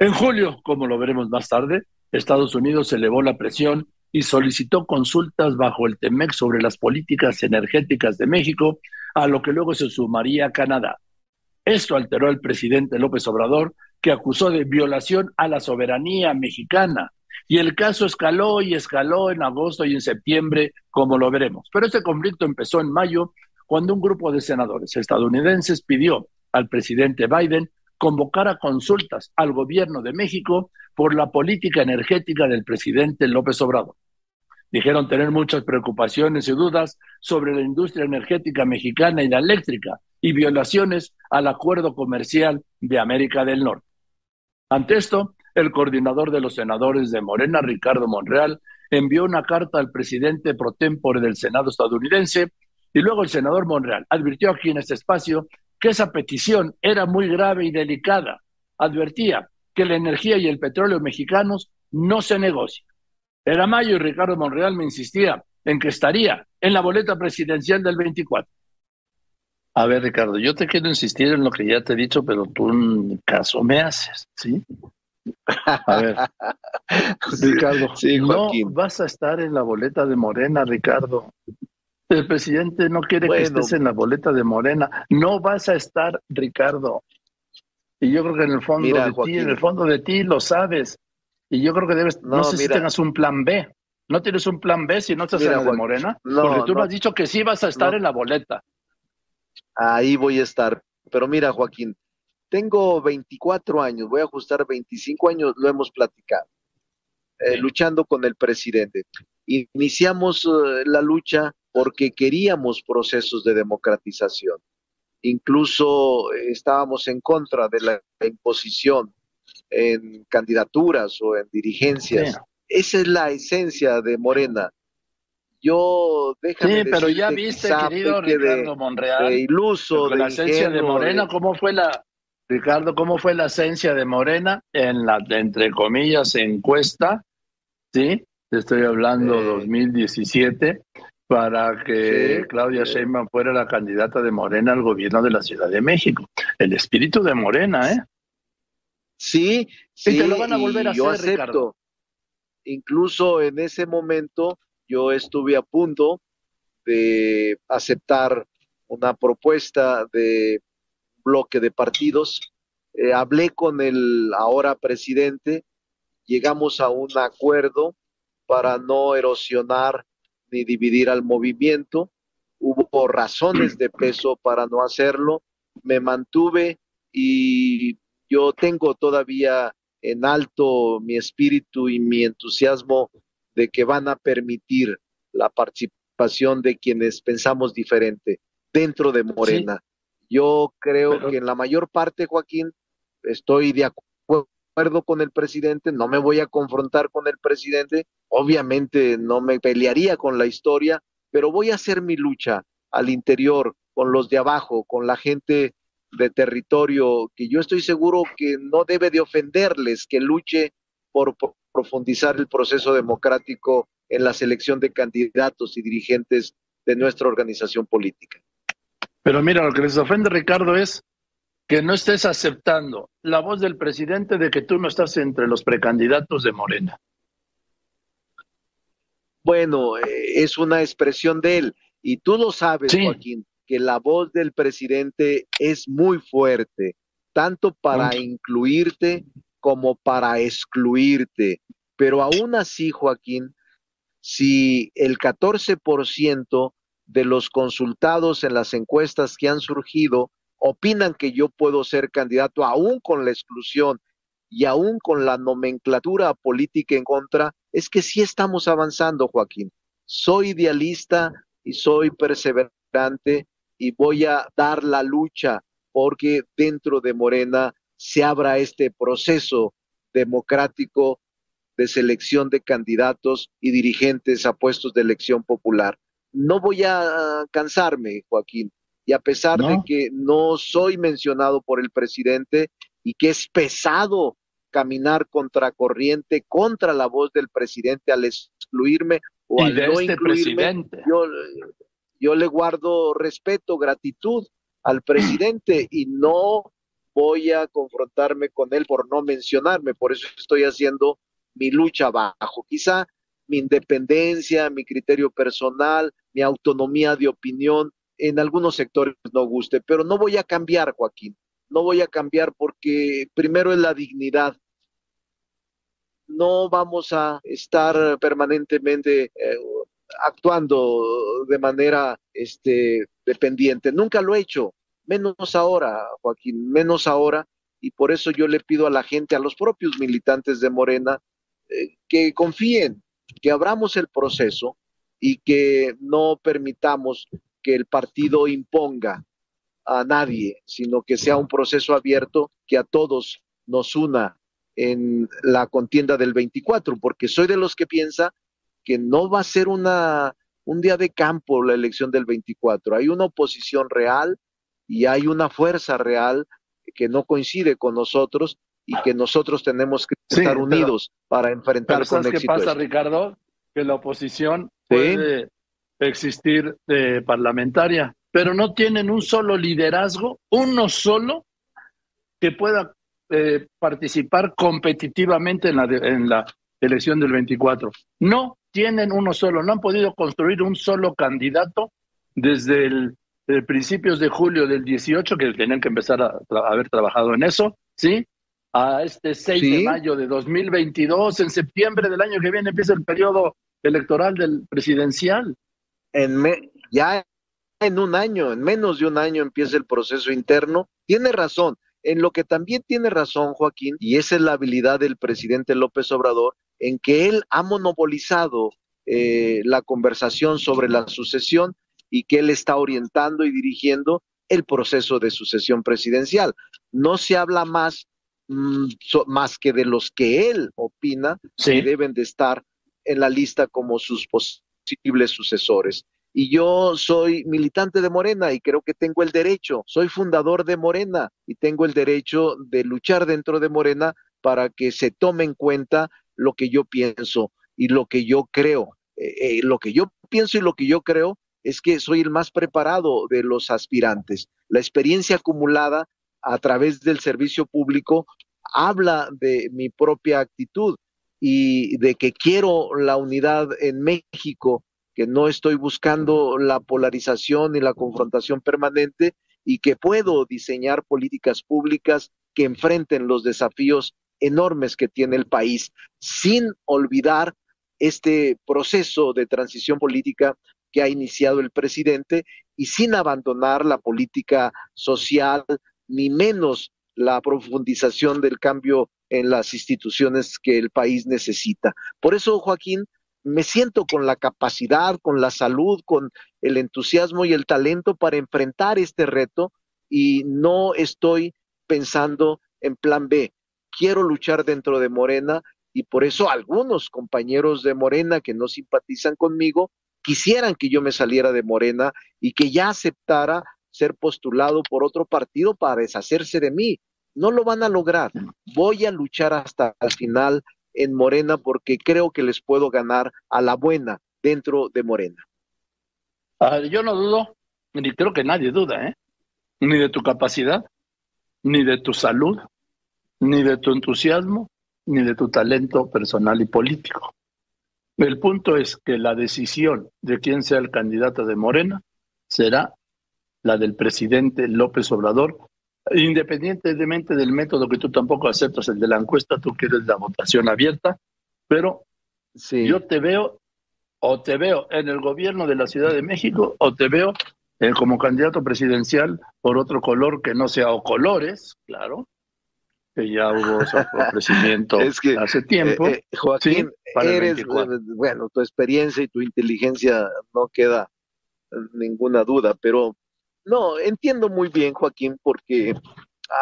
En julio, como lo veremos más tarde, Estados Unidos elevó la presión y solicitó consultas bajo el TEMEC sobre las políticas energéticas de México, a lo que luego se sumaría Canadá. Esto alteró al presidente López Obrador, que acusó de violación a la soberanía mexicana. Y el caso escaló y escaló en agosto y en septiembre, como lo veremos. Pero este conflicto empezó en mayo, cuando un grupo de senadores estadounidenses pidió al presidente Biden convocar a consultas al gobierno de México por la política energética del presidente López Obrador. Dijeron tener muchas preocupaciones y dudas sobre la industria energética mexicana y la eléctrica y violaciones al acuerdo comercial de América del Norte. Ante esto, el coordinador de los senadores de Morena, Ricardo Monreal, envió una carta al presidente pro tempore del Senado estadounidense y luego el senador Monreal advirtió aquí en este espacio que esa petición era muy grave y delicada. Advertía que la energía y el petróleo mexicanos no se negocian. Era mayo y Ricardo Monreal me insistía en que estaría en la boleta presidencial del 24. A ver, Ricardo, yo te quiero insistir en lo que ya te he dicho, pero tú en caso me haces, ¿sí? A ver, [laughs] Ricardo, no vas a estar en la boleta de Morena, Ricardo. El presidente no quiere que estés en la boleta de Morena. No vas a estar, Ricardo. Y yo creo que en el fondo de ti, en el fondo de ti lo sabes. Y yo creo que debes, no, sé si tengas un plan B. No tienes un plan B si no estás en la de Morena, porque tú me has dicho que sí vas a estar en la boleta. Ahí voy a estar. Pero mira, Joaquín, tengo 24 años, voy a ajustar 25 años, lo hemos platicado, eh, luchando con el presidente. Iniciamos eh, la lucha porque queríamos procesos de democratización. Incluso eh, estábamos en contra de la imposición en candidaturas o en dirigencias. Esa es la esencia de Morena. Yo déjame Sí, pero ya viste, querido Ricardo Monreal, iluso, la esencia de Morena, ¿cómo fue la Ricardo, cómo fue la esencia de Morena en la entre comillas encuesta? Sí, estoy hablando 2017 para que Claudia Sheinbaum fuera la candidata de Morena al gobierno de la Ciudad de México. El espíritu de Morena, ¿eh? Sí, sí. Y te lo van a volver a yo hacer, acepto. Ricardo. Incluso en ese momento yo estuve a punto de aceptar una propuesta de bloque de partidos. Eh, hablé con el ahora presidente, llegamos a un acuerdo para no erosionar ni dividir al movimiento. Hubo razones de peso para no hacerlo. Me mantuve y yo tengo todavía en alto mi espíritu y mi entusiasmo de que van a permitir la participación de quienes pensamos diferente dentro de Morena. Yo creo que en la mayor parte, Joaquín, estoy de acuerdo con el presidente, no me voy a confrontar con el presidente, obviamente no me pelearía con la historia, pero voy a hacer mi lucha al interior, con los de abajo, con la gente de territorio, que yo estoy seguro que no debe de ofenderles que luche por, por profundizar el proceso democrático en la selección de candidatos y dirigentes de nuestra organización política. Pero mira, lo que les ofende, Ricardo, es que no estés aceptando la voz del presidente de que tú no estás entre los precandidatos de Morena. Bueno, eh, es una expresión de él. Y tú lo sabes, Joaquín, que la voz del presidente es muy fuerte, tanto para incluirte como para excluirte. Pero aún así, Joaquín, si el 14% de los consultados en las encuestas que han surgido opinan que yo puedo ser candidato aún con la exclusión y aún con la nomenclatura política en contra, es que sí estamos avanzando, Joaquín. Soy idealista y soy perseverante y voy a dar la lucha porque dentro de Morena se abra este proceso democrático de selección de candidatos y dirigentes a puestos de elección popular. No voy a cansarme, Joaquín, y a pesar de que no soy mencionado por el presidente y que es pesado caminar contracorriente contra la voz del presidente al excluirme o al no este incluirme, yo, yo le guardo respeto, gratitud al presidente y no voy a confrontarme con él por no mencionarme, por eso estoy haciendo mi lucha abajo. Quizá mi independencia, mi criterio personal, mi autonomía de opinión en algunos sectores no guste, pero no voy a cambiar, Joaquín, no voy a cambiar porque primero es la dignidad. No vamos a estar permanentemente eh, actuando de manera este, dependiente. Nunca lo he hecho, menos ahora, Joaquín, menos ahora. Y por eso yo le pido a la gente, a los propios militantes de Morena, eh, que confíen, que abramos el proceso y que no permitamos que el partido imponga a nadie, sino que sea un proceso abierto que a todos nos una en la contienda del 24, porque soy de los que piensa que no va a ser una, un día de campo la elección del 24. Hay una oposición real y hay una fuerza real que no coincide con nosotros y que nosotros tenemos que estar unidos para enfrentar pero ¿sabes qué pasa, Ricardo? Que la oposición puede existir de parlamentaria, pero no tienen un solo liderazgo, uno solo que pueda eh, participar competitivamente en la, en la elección del 24. No tienen uno solo, no han podido construir un solo candidato desde el, principios de julio del 18, que tenían que empezar a, haber trabajado en eso, ¿sí? A este 6 de mayo de 2022, en septiembre del año que viene empieza el periodo electoral del presidencial. En ya en un año, en menos de un año empieza el proceso interno. Tiene razón. En lo que también tiene razón Joaquín, y esa es la habilidad del presidente López Obrador, en que él ha monopolizado eh, la conversación sobre la sucesión y que él está orientando y dirigiendo el proceso de sucesión presidencial. No se habla más, mm, más que de los que él opina que deben de estar en la lista como sus posibles sucesores. Y yo soy militante de Morena y creo que tengo el derecho, soy fundador de Morena y tengo el derecho de luchar dentro de Morena para que se tome en cuenta lo que yo pienso y lo que yo creo. Eh, eh, lo que yo pienso y lo que yo creo es que soy el más preparado de los aspirantes. La experiencia acumulada a través del servicio público habla de mi propia actitud y de que quiero la unidad en México, que no estoy buscando la polarización y la confrontación permanente y que puedo diseñar políticas públicas que enfrenten los desafíos enormes que tiene el país, sin olvidar este proceso de transición política que ha iniciado el presidente y sin abandonar la política social, ni menos la profundización del cambio en las instituciones que el país necesita. Por eso, Joaquín, me siento con la capacidad, con la salud, con el entusiasmo y el talento para enfrentar este reto y no estoy pensando en plan B quiero luchar dentro de Morena y por eso algunos compañeros de Morena que no simpatizan conmigo quisieran que yo me saliera de Morena y que ya aceptara ser postulado por otro partido para deshacerse de mí. No lo van a lograr. Voy a luchar hasta el final en Morena porque creo que les puedo ganar a la buena dentro de Morena. Ah, yo no dudo, ni creo que nadie duda, ¿eh? ni de tu capacidad, ni de tu salud, ni de tu entusiasmo, ni de tu talento personal y político. El punto es que la decisión de quién sea el candidato de Morena será la del presidente López Obrador, independientemente del método que tú tampoco aceptas, el de la encuesta, tú quieres la votación abierta, pero yo te veo o te veo en el gobierno de la Ciudad de México o te veo eh, como candidato presidencial por otro color que no sea o colores, claro, que ya hubo [laughs] su ofrecimiento hace tiempo. Eh, eh, Joaquín, eres, bueno, tu experiencia y tu inteligencia no queda ninguna duda, pero no, entiendo muy bien, Joaquín, porque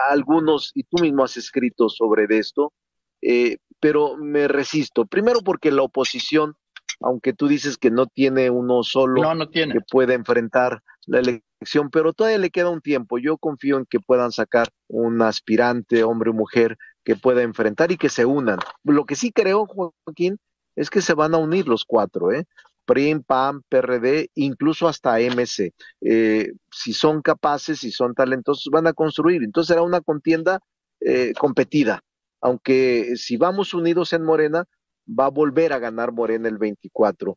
algunos, y tú mismo has escrito sobre esto, eh, pero me resisto. Primero porque la oposición, aunque tú dices que no tiene uno solo que pueda enfrentar la elección, pero todavía le queda un tiempo. Yo confío en que puedan sacar un aspirante, hombre o mujer, que pueda enfrentar y que se unan. Lo que sí creo, Joaquín, es que se van a unir los cuatro, ¿eh? PRIM, PAM, PRD, incluso hasta MC. Eh, si son capaces, si son talentosos, van a construir. Entonces será una contienda eh, competida, aunque si vamos unidos en Morena, va a volver a ganar Morena el 24.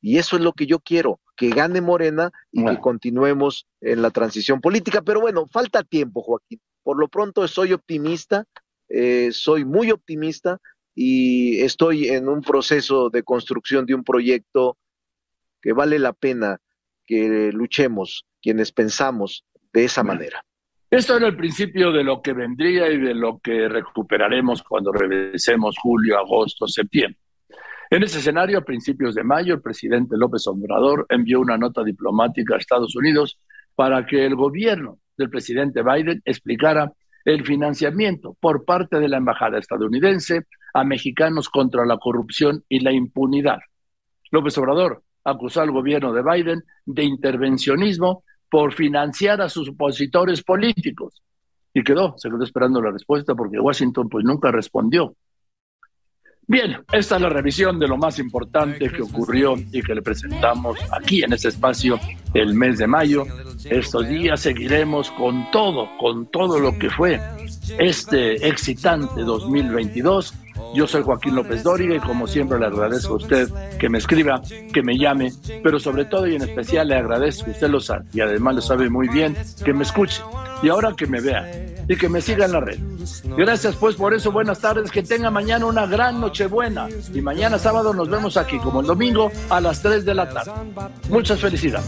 Y eso es lo que yo quiero, que gane Morena y que continuemos en la transición política. Pero bueno, falta tiempo, Joaquín. Por lo pronto soy optimista, eh, soy muy optimista y estoy en un proceso de construcción de un proyecto que vale la pena que luchemos quienes pensamos de esa manera. Esto era el principio de lo que vendría y de lo que recuperaremos cuando regresemos julio, agosto, septiembre. En ese escenario, a principios de mayo, el presidente López Obrador envió una nota diplomática a Estados Unidos para que el gobierno del presidente Biden explicara el financiamiento por parte de la embajada estadounidense a mexicanos contra la corrupción y la impunidad. López Obrador acusó al gobierno de Biden de intervencionismo por financiar a sus opositores políticos. Y quedó, se quedó esperando la respuesta porque Washington pues nunca respondió. Bien, esta es la revisión de lo más importante que ocurrió y que le presentamos aquí en este espacio el mes de mayo. Estos días seguiremos con todo, con todo lo que fue este excitante 2022. Yo soy Joaquín López Dóriga y como siempre le agradezco a usted que me escriba, que me llame, pero sobre todo y en especial le agradezco, usted lo sabe y además lo sabe muy bien, que me escuche y ahora que me vea y que me siga en la red. Gracias pues por eso, buenas tardes, que tenga mañana una gran noche buena y mañana sábado nos vemos aquí como el domingo a las 3 de la tarde. Muchas felicidades.